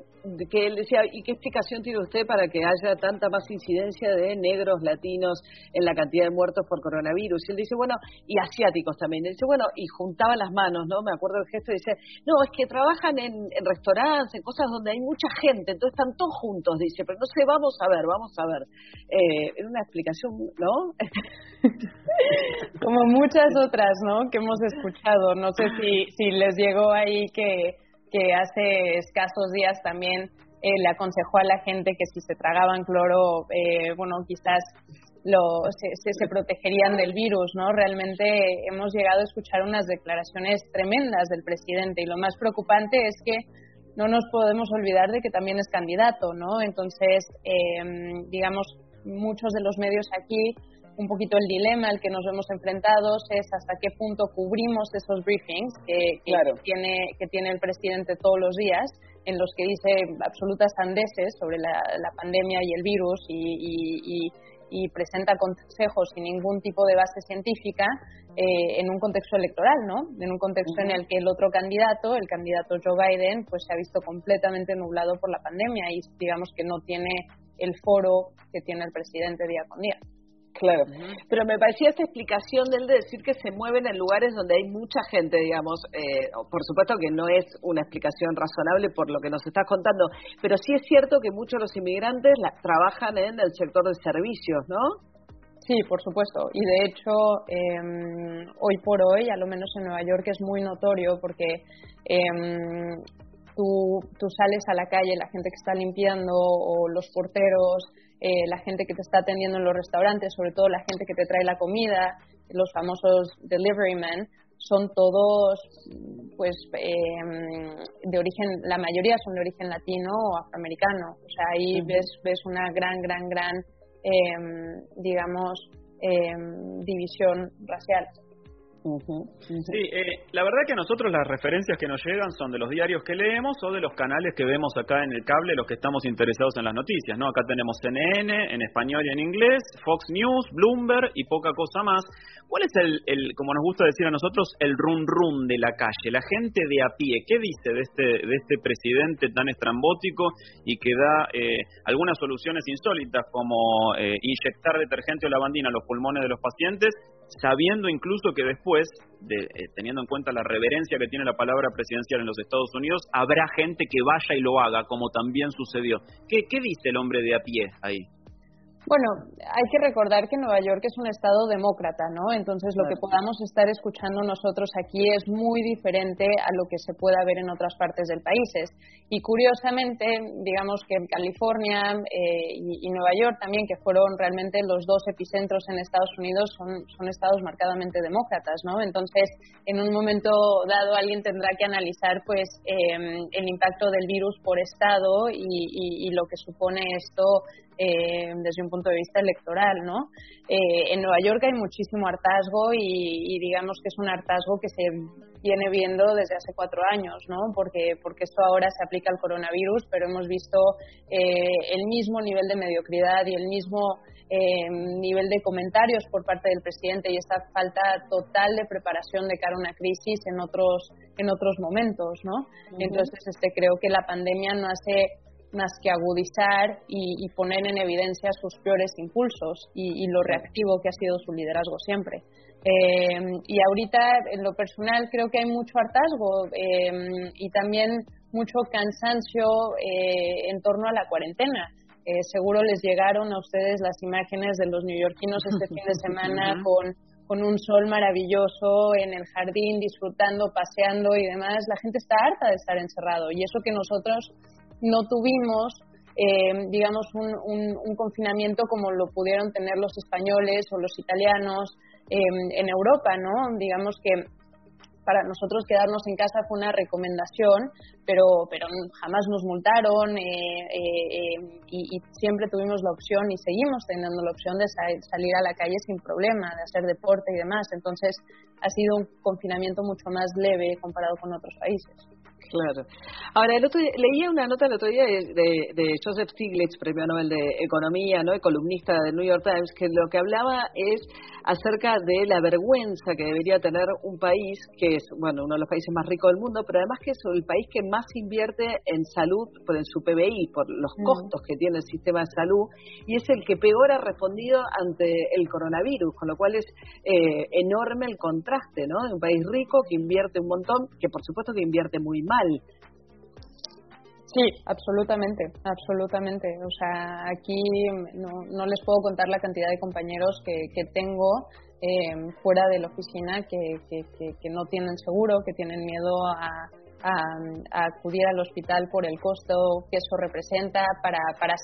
que él decía, ¿y qué explicación tiene usted para que haya tanta más incidencia de negros, latinos en la cantidad de muertos por coronavirus? Y él dice, bueno, y asiáticos también. Él dice, bueno, y juntaban las manos, ¿no? Me acuerdo del gesto y dice, no, es que trabajan en, restaurantes, en cosas donde hay mucha gente, entonces están todos juntos, dice, pero no sé, vamos a ver, vamos a ver. Eh, era una explicación, ¿no? (laughs) Como muchas otras, ¿no? Que hemos escuchado. No sé si, les llegó ahí que hace escasos días también eh, le aconsejó a la gente que si se tragaban cloro, eh, bueno, quizás lo, se, se, protegerían del virus, ¿no? Realmente hemos llegado a escuchar unas declaraciones tremendas del presidente y lo más preocupante es que no nos podemos olvidar de que también es candidato, ¿no? Entonces, em, digamos, muchos de los medios aquí un poquito el dilema al que nos vemos enfrentados es hasta qué punto cubrimos esos briefings que, tiene, que tiene el presidente todos los días, en los que dice absolutas sandeces sobre la, pandemia y el virus y, presenta consejos sin ningún tipo de base científica eh, en un contexto electoral, ¿no? En un contexto en el que el otro candidato, el candidato Joe Biden, pues se ha visto completamente nublado por la pandemia y digamos que no tiene el foro que tiene el presidente día con día. Claro, pero me parecía esta explicación de él de decir que se mueven en lugares donde hay mucha gente, digamos, eh, por supuesto que no es una explicación razonable por lo que nos estás contando, pero sí es cierto que muchos de los inmigrantes trabajan en el sector de servicios, ¿no? Sí, por supuesto. Y de hecho, em, hoy por hoy, a lo menos en Nueva York, es muy notorio porque em, tú, tú sales a la calle, la gente que está limpiando o los porteros eh, la gente que te está atendiendo en los restaurantes, sobre todo la gente que te trae la comida, los famosos delivery men, son todos pues em, de origen, la mayoría son de origen latino o afroamericano. O sea, ahí ves, ves una gran, gran, gran, em, digamos, em, división racial. Sí, eh, la verdad que a nosotros las referencias que nos llegan son de los diarios que leemos o de los canales que vemos acá en el cable, los que estamos interesados en las noticias, ¿no? Acá tenemos CNN en español y en inglés, Fox News, Bloomberg y poca cosa más. ¿Cuál es el, el como nos gusta decir a nosotros, el run run de la calle? La gente de a pie, ¿qué dice de este, de este presidente tan estrambótico y que da eh, algunas soluciones insólitas como eh, inyectar detergente o lavandina a los pulmones de los pacientes sabiendo incluso que después, de, eh, teniendo en cuenta la reverencia que tiene la palabra presidencial en los Estados Unidos, habrá gente que vaya y lo haga, como también sucedió. ¿Qué, qué dice el hombre de a pie ahí? Bueno, hay que recordar que Nueva York es un estado demócrata, ¿no? Entonces lo que podamos estar escuchando nosotros aquí es muy diferente a lo que se pueda ver en otras partes del país. Y curiosamente, digamos que California eh, y, Nueva York también, que fueron realmente los dos epicentros en Estados Unidos, son, son estados marcadamente demócratas, ¿no? Entonces, en un momento dado alguien tendrá que analizar, pues, em, el impacto del virus por estado y lo que supone esto eh, desde un punto de vista electoral, ¿no? Eh, en Nueva York hay muchísimo hartazgo y, digamos que es un hartazgo que se viene viendo desde hace cuatro años, ¿no? Porque, porque esto ahora se aplica al coronavirus, pero hemos visto eh, el mismo nivel de mediocridad y el mismo nivel de comentarios por parte del presidente y esta falta total de preparación de cara a una crisis en otros en otros momentos, ¿no? Entonces, este creo que la pandemia no hace más que agudizar y, poner en evidencia sus peores impulsos y, lo reactivo que ha sido su liderazgo siempre. Eh, y ahorita, en lo personal, creo que hay mucho hartazgo eh, y también mucho cansancio eh, en torno a la cuarentena. seguro les llegaron a ustedes las imágenes de los neoyorquinos este (laughs) fin de semana con, con un sol maravilloso en el jardín, disfrutando, paseando y demás. La gente está harta de estar encerrado y eso que nosotros no tuvimos, eh, digamos, un, confinamiento como lo pudieron tener los españoles o los italianos eh, en Europa, ¿no? Digamos que para nosotros quedarnos en casa fue una recomendación, pero, pero jamás nos multaron eh, y, siempre tuvimos la opción y seguimos teniendo la opción de salir a la calle sin problema, de hacer deporte y demás. Entonces ha sido un confinamiento mucho más leve comparado con otros países. Claro. Ahora, el otro leía una nota el otro día de, Joseph Stiglitz, premio Nobel de Economía, ¿no? columnista del New York Times, que lo que hablaba es acerca de la vergüenza que debería tener un país que es, bueno, uno de los países más ricos del mundo, pero además que es el país que más invierte en salud por en su PBI, por los mm. costos que tiene el sistema de salud, y es el que peor ha respondido ante el coronavirus, con lo cual es eh, enorme el contraste, ¿no? De un país rico que invierte un montón, que por supuesto que invierte muy mal. Sí, absolutamente, absolutamente. O sea, aquí no, no les puedo contar la cantidad de compañeros que, tengo eh, fuera de la oficina que, que, no tienen seguro, que tienen miedo a, a, acudir al hospital por el costo que eso representa para, para,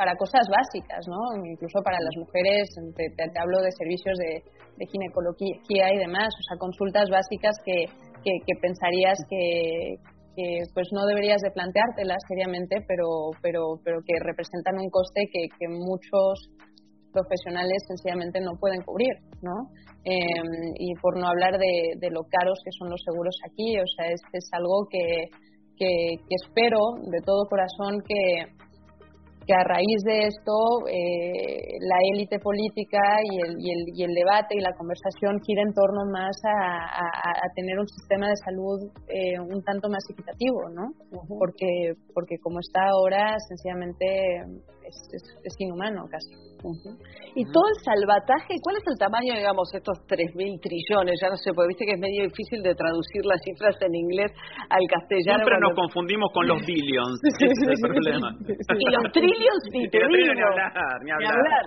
para cosas básicas, ¿no? Incluso para las mujeres, te, hablo de servicios de, ginecología y demás, o sea, consultas básicas que, que, pensarías que, pues no deberías de planteártelas seriamente, pero, pero, pero que representan un coste que, muchos profesionales sencillamente no pueden cubrir, ¿no? Em, y por no hablar de, lo caros que son los seguros aquí, o sea, es, es algo que, que espero de todo corazón que, que a raíz de esto eh, la élite política y el, y, el, y el, debate y la conversación gira en torno más a, a, tener un sistema de salud eh, un tanto más equitativo, ¿no? Porque porque como está ahora sencillamente es, es inhumano casi. Y todo el salvataje, ¿cuál es el tamaño, digamos, estos 3.000 trillones? Ya no sé, porque viste que es medio difícil de traducir las cifras en inglés al castellano. Siempre nos confundimos con los billions, ese es el problema. Y los trillions ni (laughs) te digo. Ni hablar, ni hablar.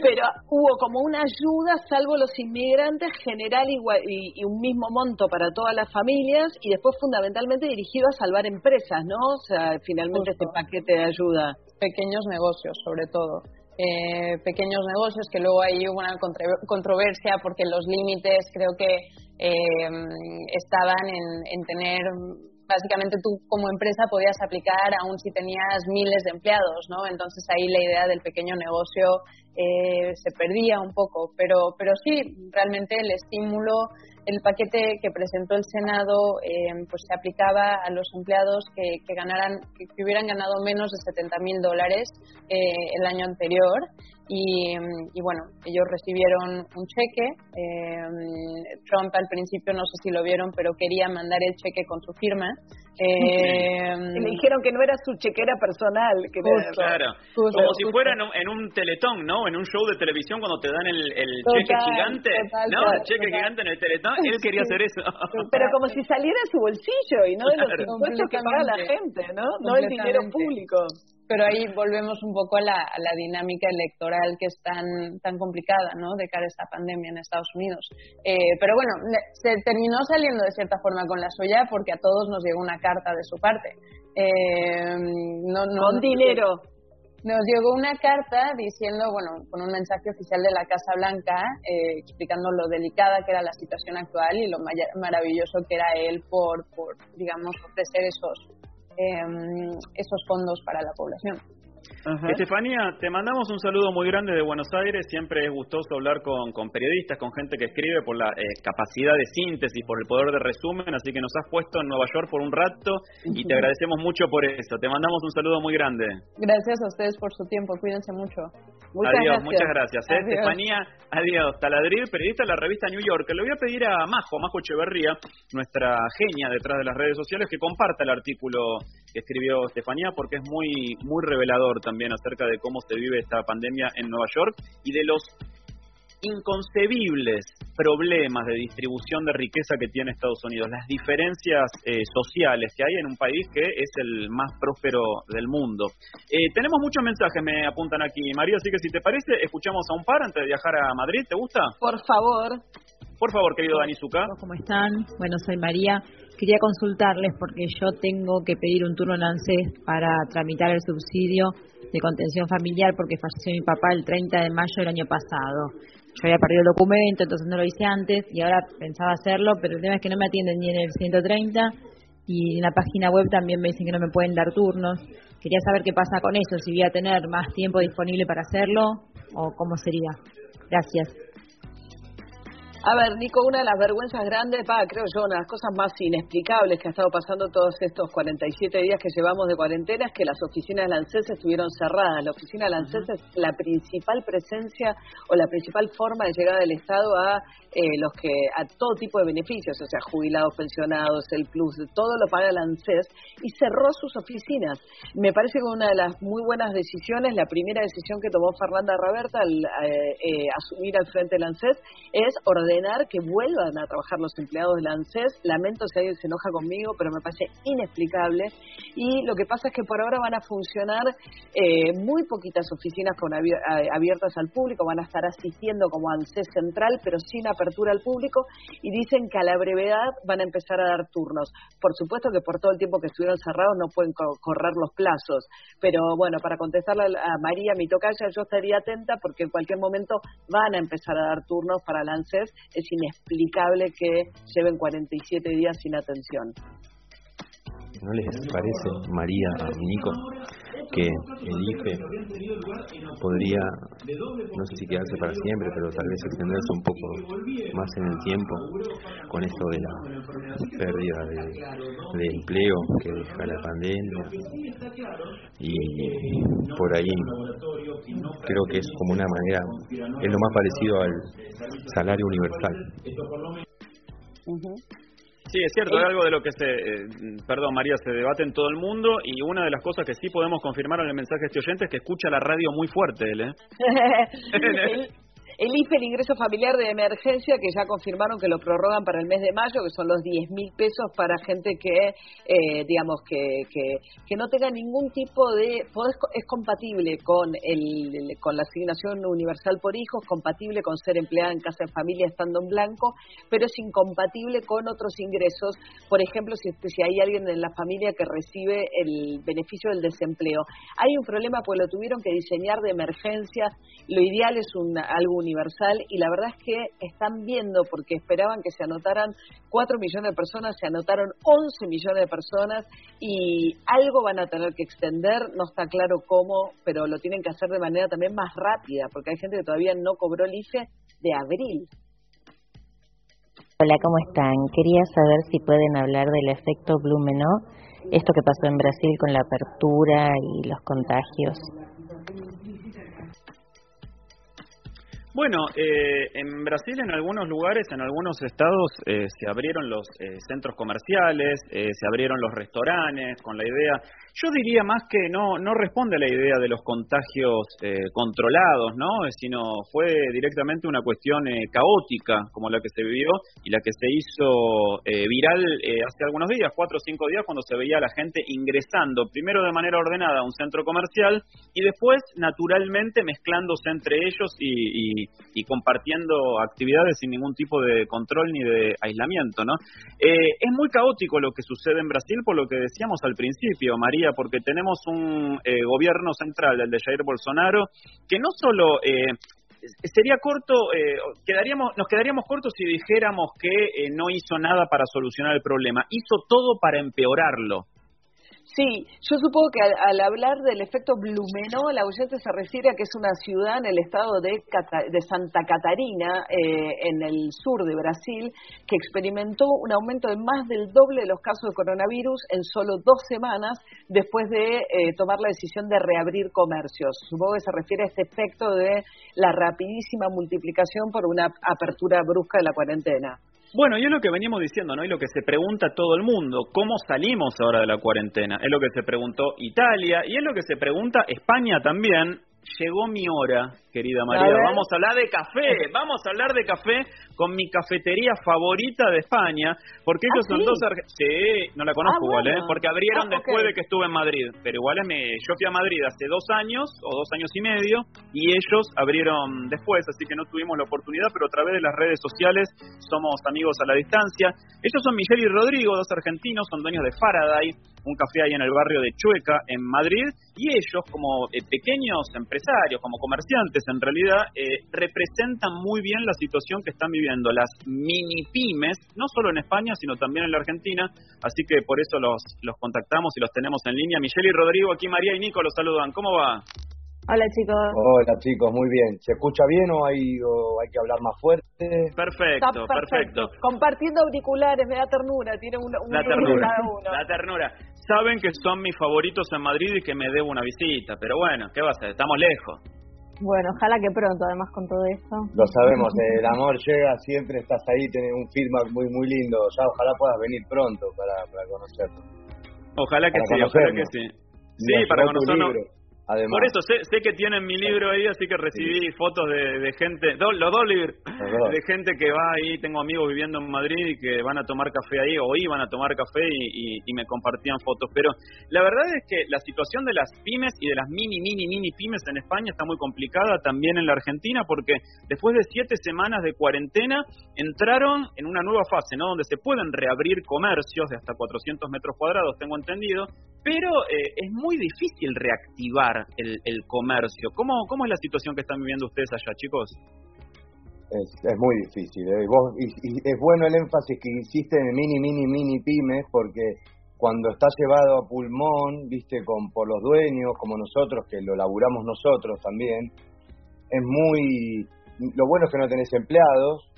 Pero hubo como una ayuda, salvo los inmigrantes, general igual, y, un mismo monto para todas las familias, y después fundamentalmente dirigido a salvar empresas, ¿no? O sea, finalmente este paquete de ayuda. Pequeños negocios, sobre todo. Eh, pequeños negocios, que luego hay una controversia porque los límites creo que eh, estaban en, tener, básicamente tú como empresa podías aplicar aún si tenías miles de empleados, ¿no? Entonces ahí la idea del pequeño negocio eh, se perdía un poco, pero, pero sí, realmente el estímulo el paquete que presentó el Senado eh, pues se aplicaba a los empleados que, que ganaran que, hubieran ganado menos de 70 mil dólares eh, el año anterior. Y, y, bueno ellos recibieron un cheque eh, Trump al principio no sé si lo vieron pero quería mandar el cheque con su firma eh, le dijeron que no era su chequera personal. Que claro. Como si fuera en un, teletón, ¿no? En un show de televisión cuando te dan el, cheque gigante. ¿No? El cheque gigante en el teletón Él quería hacer eso. Pero como si saliera de su bolsillo y no de los impuestos que paga la gente, ¿no? No el dinero público pero ahí volvemos un poco a la, dinámica electoral que es tan, tan complicada, ¿no? De cara a esta pandemia en Estados Unidos. Eh, pero bueno, se terminó saliendo de cierta forma con la suya porque a todos nos llegó una carta de su parte. Eh, no, no, con dinero. Nos llegó una carta diciendo, bueno, con un mensaje oficial de la Casa Blanca, eh, explicando lo delicada que era la situación actual y lo maravilloso que era él por, por digamos, ofrecer esos Em, esos fondos para la población. Estefanía, te mandamos un saludo muy grande de Buenos Aires. Siempre es gustoso hablar con, con periodistas, con gente que escribe por la eh, capacidad de síntesis, por el poder de resumen. Así que nos has puesto en Nueva York por un rato y te (laughs) agradecemos mucho por eso. Te mandamos un saludo muy grande. Gracias a ustedes por su tiempo. Cuídense mucho. Muchas adiós, gracias. muchas gracias. ¿eh? Estefanía, adiós. Taladril, periodista de la revista New York. Le voy a pedir a Majo, Majo Echeverría, nuestra genia detrás de las redes sociales, que comparta el artículo que escribió Estefanía porque es muy, muy revelador también acerca de cómo se vive esta pandemia en Nueva York y de los inconcebibles problemas de distribución de riqueza que tiene Estados Unidos, las diferencias eh, sociales que hay en un país que es el más próspero del mundo. Eh, tenemos muchos mensajes, me apuntan aquí, María, así que si te parece, escuchamos a un par antes de viajar a Madrid, ¿te gusta? Por favor. Por favor, querido Dani Zucca. ¿Cómo están? Bueno, soy María. Quería consultarles porque yo tengo que pedir un turno en ANSES para tramitar el subsidio de contención familiar porque falleció mi papá el 30 de mayo del año pasado. Yo había perdido el documento, entonces no lo hice antes y ahora pensaba hacerlo, pero el tema es que no me atienden ni en el 130 y en la página web también me dicen que no me pueden dar turnos. Quería saber qué pasa con eso, si voy a tener más tiempo disponible para hacerlo o cómo sería. Gracias. A ver, Nico, una de las vergüenzas grandes, pa, creo yo, una de las cosas más inexplicables que ha estado pasando todos estos 47 días que llevamos de cuarentena es que las oficinas de ANSES estuvieron cerradas. La oficina de ANSES es la principal presencia o la principal forma de llegada del Estado a eh, los que a todo tipo de beneficios, o sea, jubilados, pensionados, el plus, todo lo paga el ANSES y cerró sus oficinas. Me parece que una de las muy buenas decisiones, la primera decisión que tomó Fernanda Raberta al eh, eh, asumir al frente del ANSES es ordenar que vuelvan a trabajar los empleados del ANSES. Lamento si alguien se enoja conmigo, pero me parece inexplicable. Y lo que pasa es que por ahora van a funcionar eh, muy poquitas oficinas con abiertas al público, van a estar asistiendo como ANSES central, pero sin apertura al público. Y dicen que a la brevedad van a empezar a dar turnos. Por supuesto que por todo el tiempo que estuvieron cerrados no pueden correr los plazos. Pero bueno, para contestarle a María, mi tocaya, yo estaría atenta porque en cualquier momento van a empezar a dar turnos para el ANSES es inexplicable que lleven 47 días sin atención. ¿No les parece, María, Nico, que el IFE podría, no sé si quedarse para siempre, pero tal vez extenderse un poco más en el tiempo con esto de la pérdida de, empleo que deja la pandemia? Y por ahí creo que es como una manera, es lo más parecido al salario universal. Sí, es cierto, es algo de lo que se, eh, perdón María, se debate en todo el mundo y una de las cosas que sí podemos confirmar en el mensaje de este oyente es que escucha la radio muy fuerte él, ¿eh? (laughs) (laughs) El IFE, el ingreso familiar de emergencia, que ya confirmaron que lo prorrogan para el mes de mayo, que son los 10 mil pesos para gente que, eh, digamos, que, que, no tenga ningún tipo de. Es compatible con, el, con la asignación universal por hijos, compatible con ser empleada en casa de familia estando en blanco, pero es incompatible con otros ingresos. Por ejemplo, si, si hay alguien en la familia que recibe el beneficio del desempleo. Hay un problema, pues lo tuvieron que diseñar de emergencia. Lo ideal es un, algo universal y la verdad es que están viendo, porque esperaban que se anotaran 4 millones de personas, se anotaron 11 millones de personas y algo van a tener que extender, no está claro cómo, pero lo tienen que hacer de manera también más rápida, porque hay gente que todavía no cobró el IFE de abril. Hola, ¿cómo están? Quería saber si pueden hablar del efecto Blumenau, esto que pasó en Brasil con la apertura y los contagios. Bueno, eh, en Brasil, en algunos lugares, en algunos estados, eh, se abrieron los eh, centros comerciales, se abrieron los restaurantes, con la idea yo diría más que no, no responde a la idea de los contagios eh, controlados, ¿no? Sino fue directamente una cuestión eh, caótica como la que se vivió y la que se hizo eh, viral hace algunos días, cuatro o cinco días, cuando se veía a la gente ingresando, primero de manera ordenada a un centro comercial y después, naturalmente, mezclándose entre ellos y, y, compartiendo actividades sin ningún tipo de control ni de aislamiento, ¿no? es muy caótico lo que sucede en Brasil por lo que decíamos al principio, María porque tenemos un eh, gobierno central, el de Jair Bolsonaro, que no solo eh, sería corto, eh, quedaríamos, nos quedaríamos cortos si dijéramos que no hizo nada para solucionar el problema, hizo todo para empeorarlo. Sí, yo supongo que al, hablar del efecto Blumenau, la oyente se refiere a que es una ciudad en el estado de, de Santa Catarina, eh, en el sur de Brasil, que experimentó un aumento de más del doble de los casos de coronavirus en solo dos semanas después de eh, tomar la decisión de reabrir comercios. Supongo que se refiere a este efecto de la rapidísima multiplicación por una apertura brusca de la cuarentena. Bueno, y es lo que veníamos diciendo, ¿no? Y lo que se pregunta todo el mundo, ¿cómo salimos ahora de la cuarentena? Es lo que se preguntó Italia y es lo que se pregunta España también. Llegó mi hora, querida María. Vamos a hablar de café, vamos a hablar de café con mi cafetería favorita de España, porque ellos ¿Ah, son dos Sí, no la conozco ah, igual, ¿eh? Porque abrieron ah, después de que estuve en Madrid, pero igual es me... yo fui a Madrid hace dos años o dos años y medio y ellos abrieron después, así que no tuvimos la oportunidad, pero a través de las redes sociales somos amigos a la distancia. Ellos son Miguel y Rodrigo, dos argentinos, son dueños de Faraday, un café ahí en el barrio de Chueca, en Madrid, y ellos, como eh, pequeños empresarios, como comerciantes en realidad, eh, representan muy bien la situación que están viviendo las mini pymes, no solo en España, sino también en la Argentina, así que por eso los, los contactamos y los tenemos en línea. Michelle y Rodrigo, aquí María y Nico los saludan. ¿Cómo va? Hola chicos. Hola chicos, muy bien. ¿Se escucha bien o hay, hay que hablar más fuerte? Perfecto, perfecto, Compartiendo auriculares, me da ternura, tiene un, la ternura, La ternura. Saben que son mis favoritos en Madrid y que me debo una visita, pero bueno, ¿qué va a ser? Estamos lejos. Bueno, ojalá que pronto, además con todo esto. Lo sabemos, el amor llega, siempre estás ahí, tienes un feedback muy muy lindo. Ya ojalá puedas venir pronto para, para conocernos. Ojalá que sí, ojalá que sí. Sí, para conocernos. Por eso sé, sé que tienen mi libro ahí, así que recibí fotos de, gente, los dos libros, de gente que va ahí, tengo amigos viviendo en Madrid y que van a tomar café ahí o iban a tomar café y, me compartían fotos. Pero la verdad es que la situación de las pymes y de las mini, mini, mini pymes en España está muy complicada, también en la Argentina, porque después de siete semanas de cuarentena entraron en una nueva fase, ¿no? Donde se pueden reabrir comercios de hasta 400 metros cuadrados, tengo entendido, pero eh, es muy difícil reactivar el, comercio. ¿Cómo, ¿Cómo es la situación que están viviendo ustedes allá, chicos? Es, es muy difícil. ¿eh? y, es bueno el énfasis que insiste en mini, mini, mini pymes, porque cuando está llevado a pulmón, viste, con, por los dueños, como nosotros, que lo laburamos nosotros también, es muy... Lo bueno es que no tenés empleados,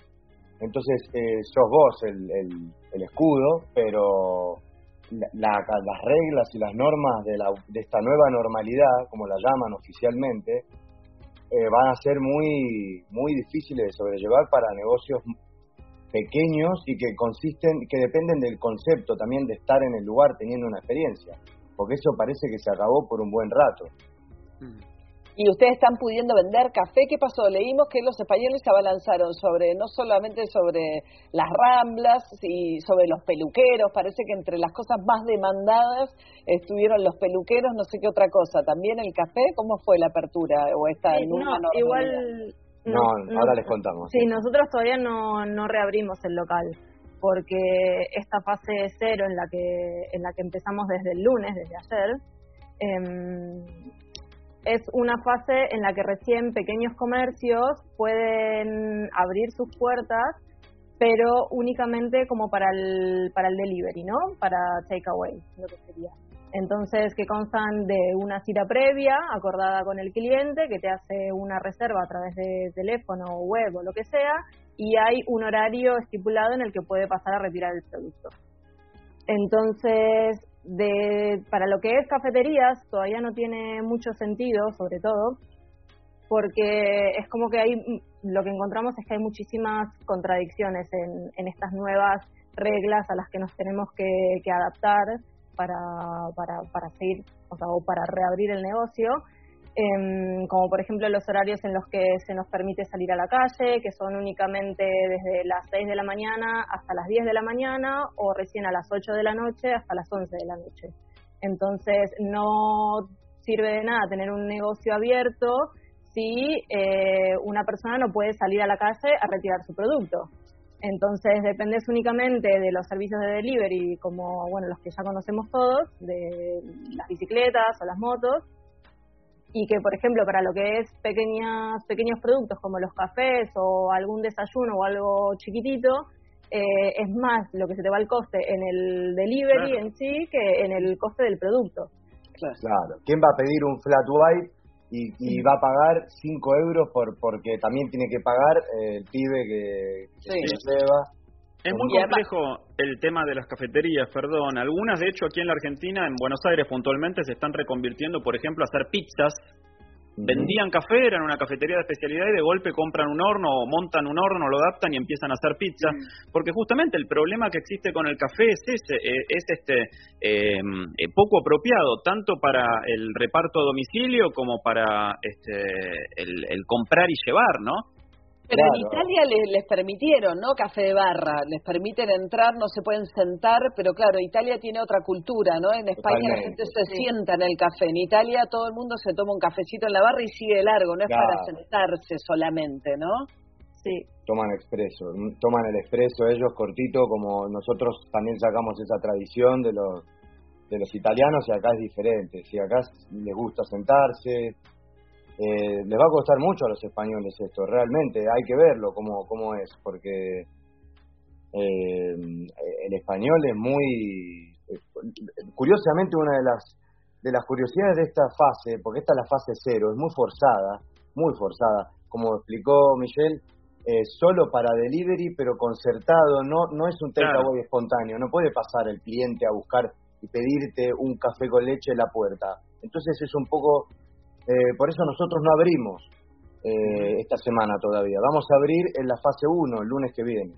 entonces eh, sos vos el, el escudo, pero las reglas y las normas de, la, de esta nueva normalidad, como la llaman oficialmente, eh, van a ser muy, muy difíciles de sobrellevar para negocios pequeños y que consisten, que dependen del concepto también de estar en el lugar teniendo una experiencia, porque eso parece que se acabó por un buen rato. Mm y ustedes están pudiendo vender café. ¿Qué pasó? Leímos que los españoles se abalanzaron sobre, no solamente sobre las ramblas y sobre los peluqueros, parece que entre las cosas más demandadas estuvieron los peluqueros, no sé qué otra cosa. ¿También el café? ¿Cómo fue la apertura? ¿O está en una no, igual... No, ahora les contamos. Sí, nosotros todavía no, no reabrimos el local porque esta fase cero en la que en la que empezamos desde el lunes, desde ayer, eh, es una fase en la que recién pequeños comercios pueden abrir sus puertas, pero únicamente como para el, para el delivery, ¿no? Para takeaway, lo que sería. Entonces, que constan de una cita previa acordada con el cliente, que te hace una reserva a través de teléfono, web o lo que sea, y hay un horario estipulado en el que puede pasar a retirar el producto. Entonces, de, para lo que es cafeterías todavía no tiene mucho sentido, sobre todo porque es como que hay, lo que encontramos es que hay muchísimas contradicciones en, en estas nuevas reglas a las que nos tenemos que, que adaptar para, para, para seguir, o sea, o para reabrir el negocio. Em, como por ejemplo los horarios en los que se nos permite salir a la calle, que son únicamente desde las 6 de la mañana hasta las 10 de la mañana o recién a las 8 de la noche hasta las 11 de la noche. Entonces no sirve de nada tener un negocio abierto si eh, una persona no puede salir a la calle a retirar su producto. Entonces dependes únicamente de los servicios de delivery, como bueno los que ya conocemos todos, de las bicicletas o las motos, y que por ejemplo para lo que es pequeñas pequeños productos como los cafés o algún desayuno o algo chiquitito eh, es más lo que se te va el coste en el delivery en sí que en el coste del producto. Claro. quién va a pedir un flat white y, y va a pagar 5 euros por porque también tiene que pagar eh, el pibe que, que Sí. se lleva Es muy complejo el tema de las cafeterías, perdón. Algunas, de hecho, aquí en la Argentina, en Buenos Aires puntualmente, se están reconvirtiendo, por ejemplo, a hacer pizzas. Vendían café, eran una cafetería de especialidad y de golpe compran un horno o montan un horno, lo adaptan y empiezan a hacer pizza. Porque justamente el problema que existe con el café es ese, eh, es este eh, eh, poco apropiado, tanto para el reparto a domicilio como para este, el, el comprar y llevar, ¿no? Pero en Italia les, les permitieron, ¿no? Café de barra, les permiten entrar, no se pueden sentar, pero claro, Italia tiene otra cultura, ¿no? En España la Totalmente. gente se sienta en el café, en Italia todo el mundo se toma un cafecito en la barra y sigue de largo, no es para sentarse solamente, ¿no? Sí. toman expreso, mm, toman el expreso ellos cortito como nosotros también sacamos esa tradición de los de los italianos y acá es diferente, si acá les gusta sentarse, eh, les va a costar mucho a los españoles esto, realmente hay que verlo cómo, cómo es, porque eh, el español es muy, eh, curiosamente una de las de las curiosidades de esta fase, porque esta es la fase cero, es muy forzada, muy forzada, como explicó Michelle, eh, solo para delivery, pero concertado, no no es un takeaway espontáneo, no puede pasar el cliente a buscar y pedirte un café con leche en la puerta. Entonces es un poco, eh, por eso nosotros no abrimos eh, esta semana todavía, vamos a abrir en la fase 1 el lunes que viene,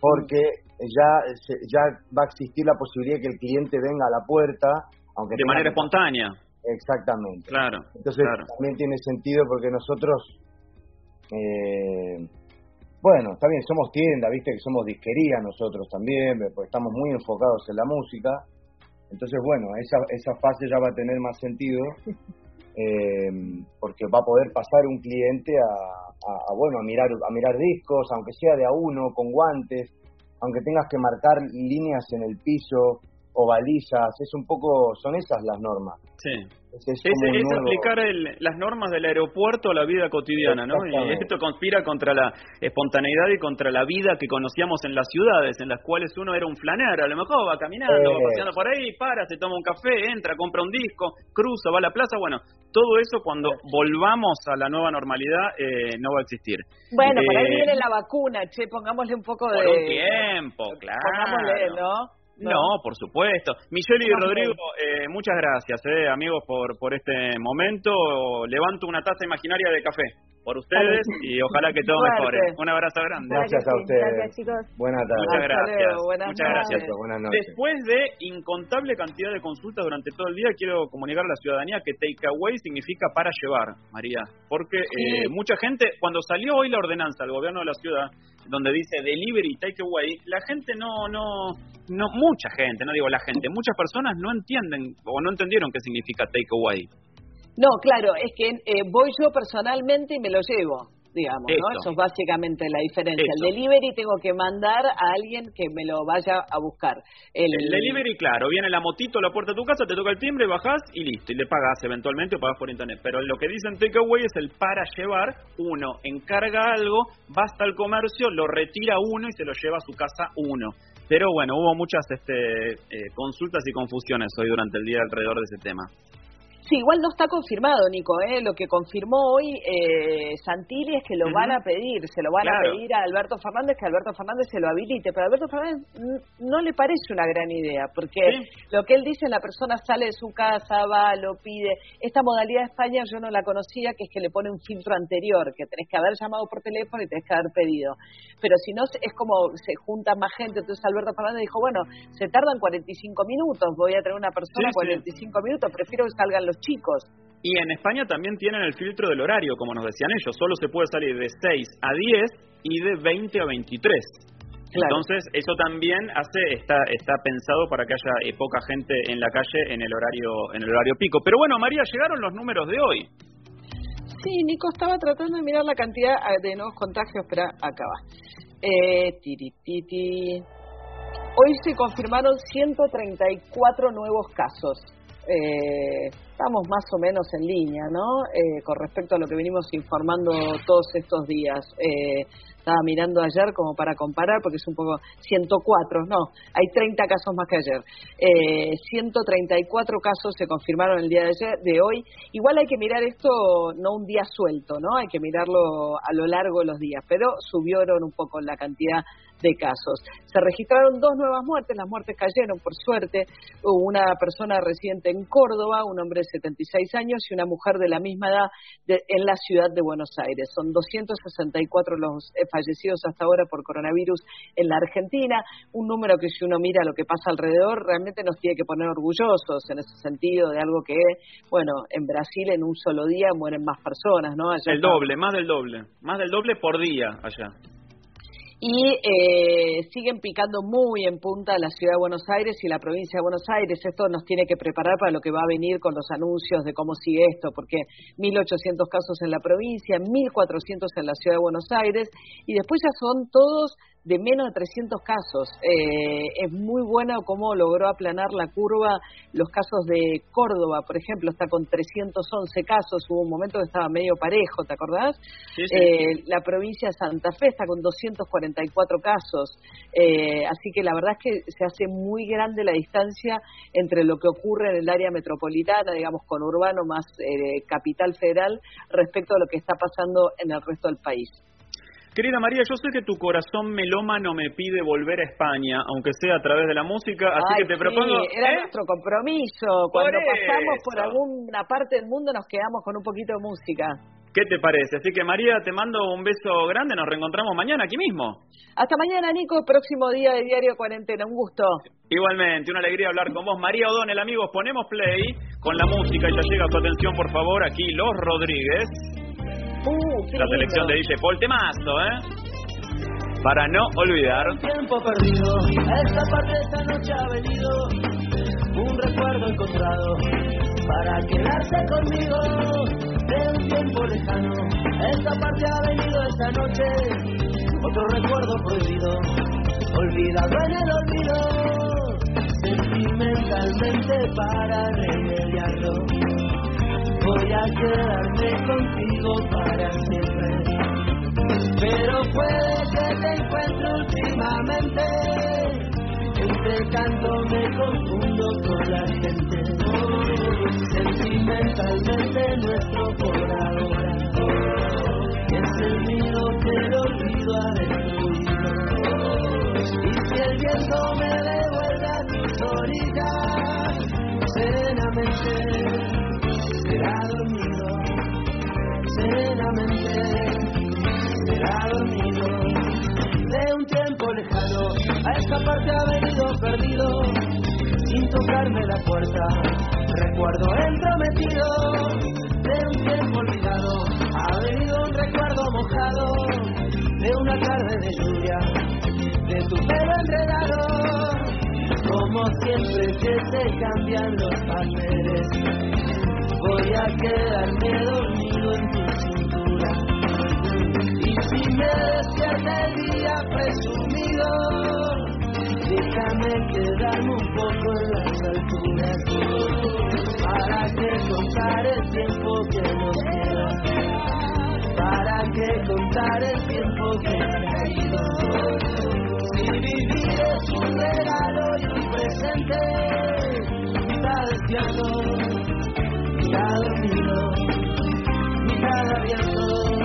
porque ya, se- ya va a existir la posibilidad de que el cliente venga a la puerta, aunque De manera que- espontánea. Exactamente. Claro. Entonces claro. también tiene sentido porque nosotros, eh, bueno, está bien, somos tienda, viste que somos disquería nosotros también, porque estamos muy enfocados en la música. Entonces, bueno, esa, esa fase ya va a tener más sentido (laughs) eh, porque va a poder pasar un cliente a, a, bueno, a mirar, a mirar discos, aunque sea de a uno, con guantes, aunque tengas que marcar líneas en el piso o balizas, es un poco, son esas las normas. Sí. Es, es aplicar el- las normas del aeropuerto a la vida cotidiana, ¿no? Y esto conspira contra la espontaneidad y contra la vida que conocíamos en las ciudades, en las cuales uno era un flanero, a lo mejor va caminando, va Eh. paseando por ahí, para, se toma un café, entra, compra un disco, cruza, va a la plaza, bueno, todo eso cuando volvamos a la nueva normalidad eh, no va a existir. Bueno, por ahí Eh, viene la vacuna, che, pongámosle un poco por de... un tiempo, claro. Pongámosle, ¿no? No, por supuesto. Michelle y Rodrigo, eh, muchas gracias, eh, amigos, por, por este momento. Levanto una taza imaginaria de café por ustedes y ojalá que todo Suerte. mejore. Un abrazo grande. Gracias a ustedes. Gracias, chicos. Buenas tardes. Muchas gracias. buenas Muchas gracias. noches. Buenas noches. Después de incontable cantidad de consultas durante todo el día, quiero comunicar a la ciudadanía que takeaway significa para llevar, María. Porque eh, mucha gente, cuando salió hoy la ordenanza del gobierno de la ciudad, donde dice delivery takeaway, la gente no, no, no, mucha gente, no digo la gente, muchas personas no entienden o no entendieron qué significa takeaway. No, claro, es que eh, voy yo personalmente y me lo llevo, digamos, ¿no? Eso. Es básicamente la diferencia. El delivery tengo que mandar a alguien que me lo vaya a buscar. El, El delivery, claro, viene la motito a la puerta de tu casa, te toca el timbre, bajás y listo, y le pagas eventualmente o pagas por internet. Pero lo que dicen takeaway es el para llevar, uno encarga algo, va hasta el comercio, lo retira uno y se lo lleva a su casa uno. Pero bueno, hubo muchas este, eh, consultas y confusiones hoy durante el día alrededor de ese tema. Sí, igual no está confirmado, Nico. ¿eh? Lo que confirmó hoy eh, Santilli es que lo van a pedir, se lo van a pedir a Alberto Fernández, que Alberto Fernández se lo habilite. Pero a Alberto Fernández no le parece una gran idea, porque lo que él dice, la persona sale de su casa, va, lo pide. Esta modalidad de España yo no la conocía, que es que le pone un filtro anterior, que tenés que haber llamado por teléfono y tenés que haber pedido. Pero si no, es como se junta más gente. Entonces Alberto Fernández dijo, bueno, se tardan 45 minutos, voy a tener una persona 45 minutos, prefiero que salgan los chicos. Y en España también tienen el filtro del horario, como nos decían ellos, solo se puede salir de 6 a 10 y de 20 a 23. Entonces, eso también hace está está pensado para que haya eh, poca gente en la calle en el horario en el horario pico. Pero bueno, María, llegaron los números de hoy. Sí, Nico estaba tratando de mirar la cantidad ah, de nuevos contagios, pero acá va. Eh, titi. Hoy se confirmaron 134 nuevos casos eh, estamos más o menos en línea, ¿no? Eh, con respecto a lo que venimos informando todos estos días. Eh, estaba mirando ayer como para comparar, porque es un poco 104, no, hay 30 casos más que ayer. Eh, 134 casos se confirmaron el día de, ayer, de hoy. Igual hay que mirar esto no un día suelto, ¿no? Hay que mirarlo a lo largo de los días, pero subieron un poco la cantidad de casos. Se registraron dos nuevas muertes, las muertes cayeron, por suerte. Hubo una persona residente en Córdoba, un hombre de 76 años y una mujer de la misma edad en la ciudad de Buenos Aires. Son 264 los eh, fallecidos hasta ahora por coronavirus en la Argentina, un número que si uno mira lo que pasa alrededor, realmente nos tiene que poner orgullosos en ese sentido de algo que, bueno, en Brasil en un solo día mueren más personas, ¿no? el doble, más del doble, más del doble por día allá y eh, siguen picando muy en punta la ciudad de Buenos Aires y la provincia de Buenos Aires. Esto nos tiene que preparar para lo que va a venir con los anuncios de cómo sigue esto, porque 1.800 casos en la provincia, 1.400 en la ciudad de Buenos Aires y después ya son todos de menos de 300 casos. Eh, es muy bueno cómo logró aplanar la curva los casos de Córdoba, por ejemplo, está con 311 casos, hubo un momento que estaba medio parejo, ¿te acordás? Eh, la provincia de Santa Fe está con 244 casos, eh, así que la verdad es que se hace muy grande la distancia entre lo que ocurre en el área metropolitana, digamos, con urbano más capital federal, respecto a lo que está pasando en el resto del país. Querida María, yo sé que tu corazón melómano me pide volver a España, aunque sea a través de la música, así que te propongo... Era ¿eh? nuestro compromiso. Cuando pasamos por alguna parte del mundo nos quedamos con un poquito de música. ¿Qué te parece? Así que María, te mando un beso grande, nos reencontramos mañana aquí mismo. Hasta mañana, Nico, próximo día de Diario Cuarentena, un gusto. Igualmente, una alegría hablar con vos. María O'Donnell, amigos, ponemos play con la música y ya llega tu atención, por favor, aquí Los Rodríguez. Uh, la selección de DJ Paul Temazo, ¿eh? Para no olvidar. Tiempo perdido, esta parte de esta noche ha venido un recuerdo encontrado para quedarse conmigo de un tiempo lejano. Esta parte ha venido esta noche, otro recuerdo prohibido, olvidado en el olvido, sentimentalmente para remediarlo voy a quedarme contigo para siempre. Pero puede que te encuentre últimamente, entre tanto me confundo con la gente. Sentimentalmente nuestro por ahora es el mío que el olvido ha destruido. Y si el viento me devuelve a tus orillas, serenamente serenamente será dormido. De un tiempo lejano a esta parte ha venido perdido, sin tocarme la puerta, recuerdo entrometido. De un tiempo olvidado ha venido un recuerdo mojado, de una tarde de lluvia, de tu pelo enredado. Como siempre que se cambian los papeles voy a quedarme dormido en tu. Y si me despierta el día presumido, déjame quedarme un poco en las alturas para que contar el tiempo que nos queda, para que contar el tiempo que ha ido. Si vivir es un regalo y un presente, mitad despierto, mitad dormido, mitad abierto.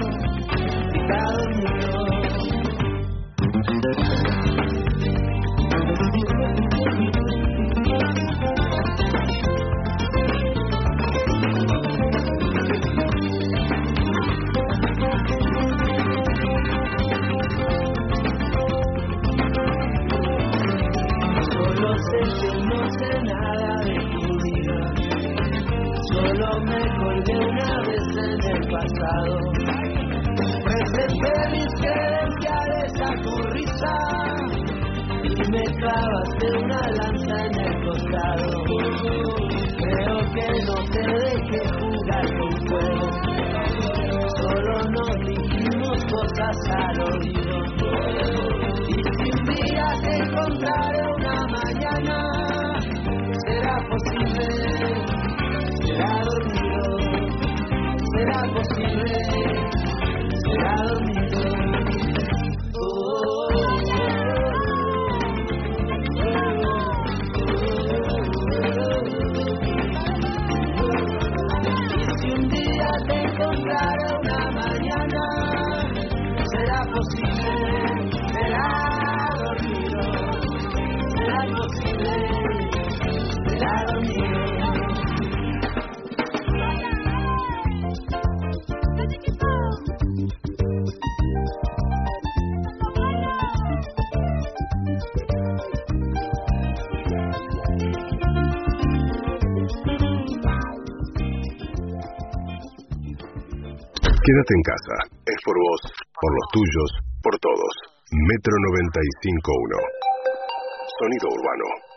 Quédate en casa. Es por vos, por los tuyos, por todos. Metro 95.1. Sonido urbano.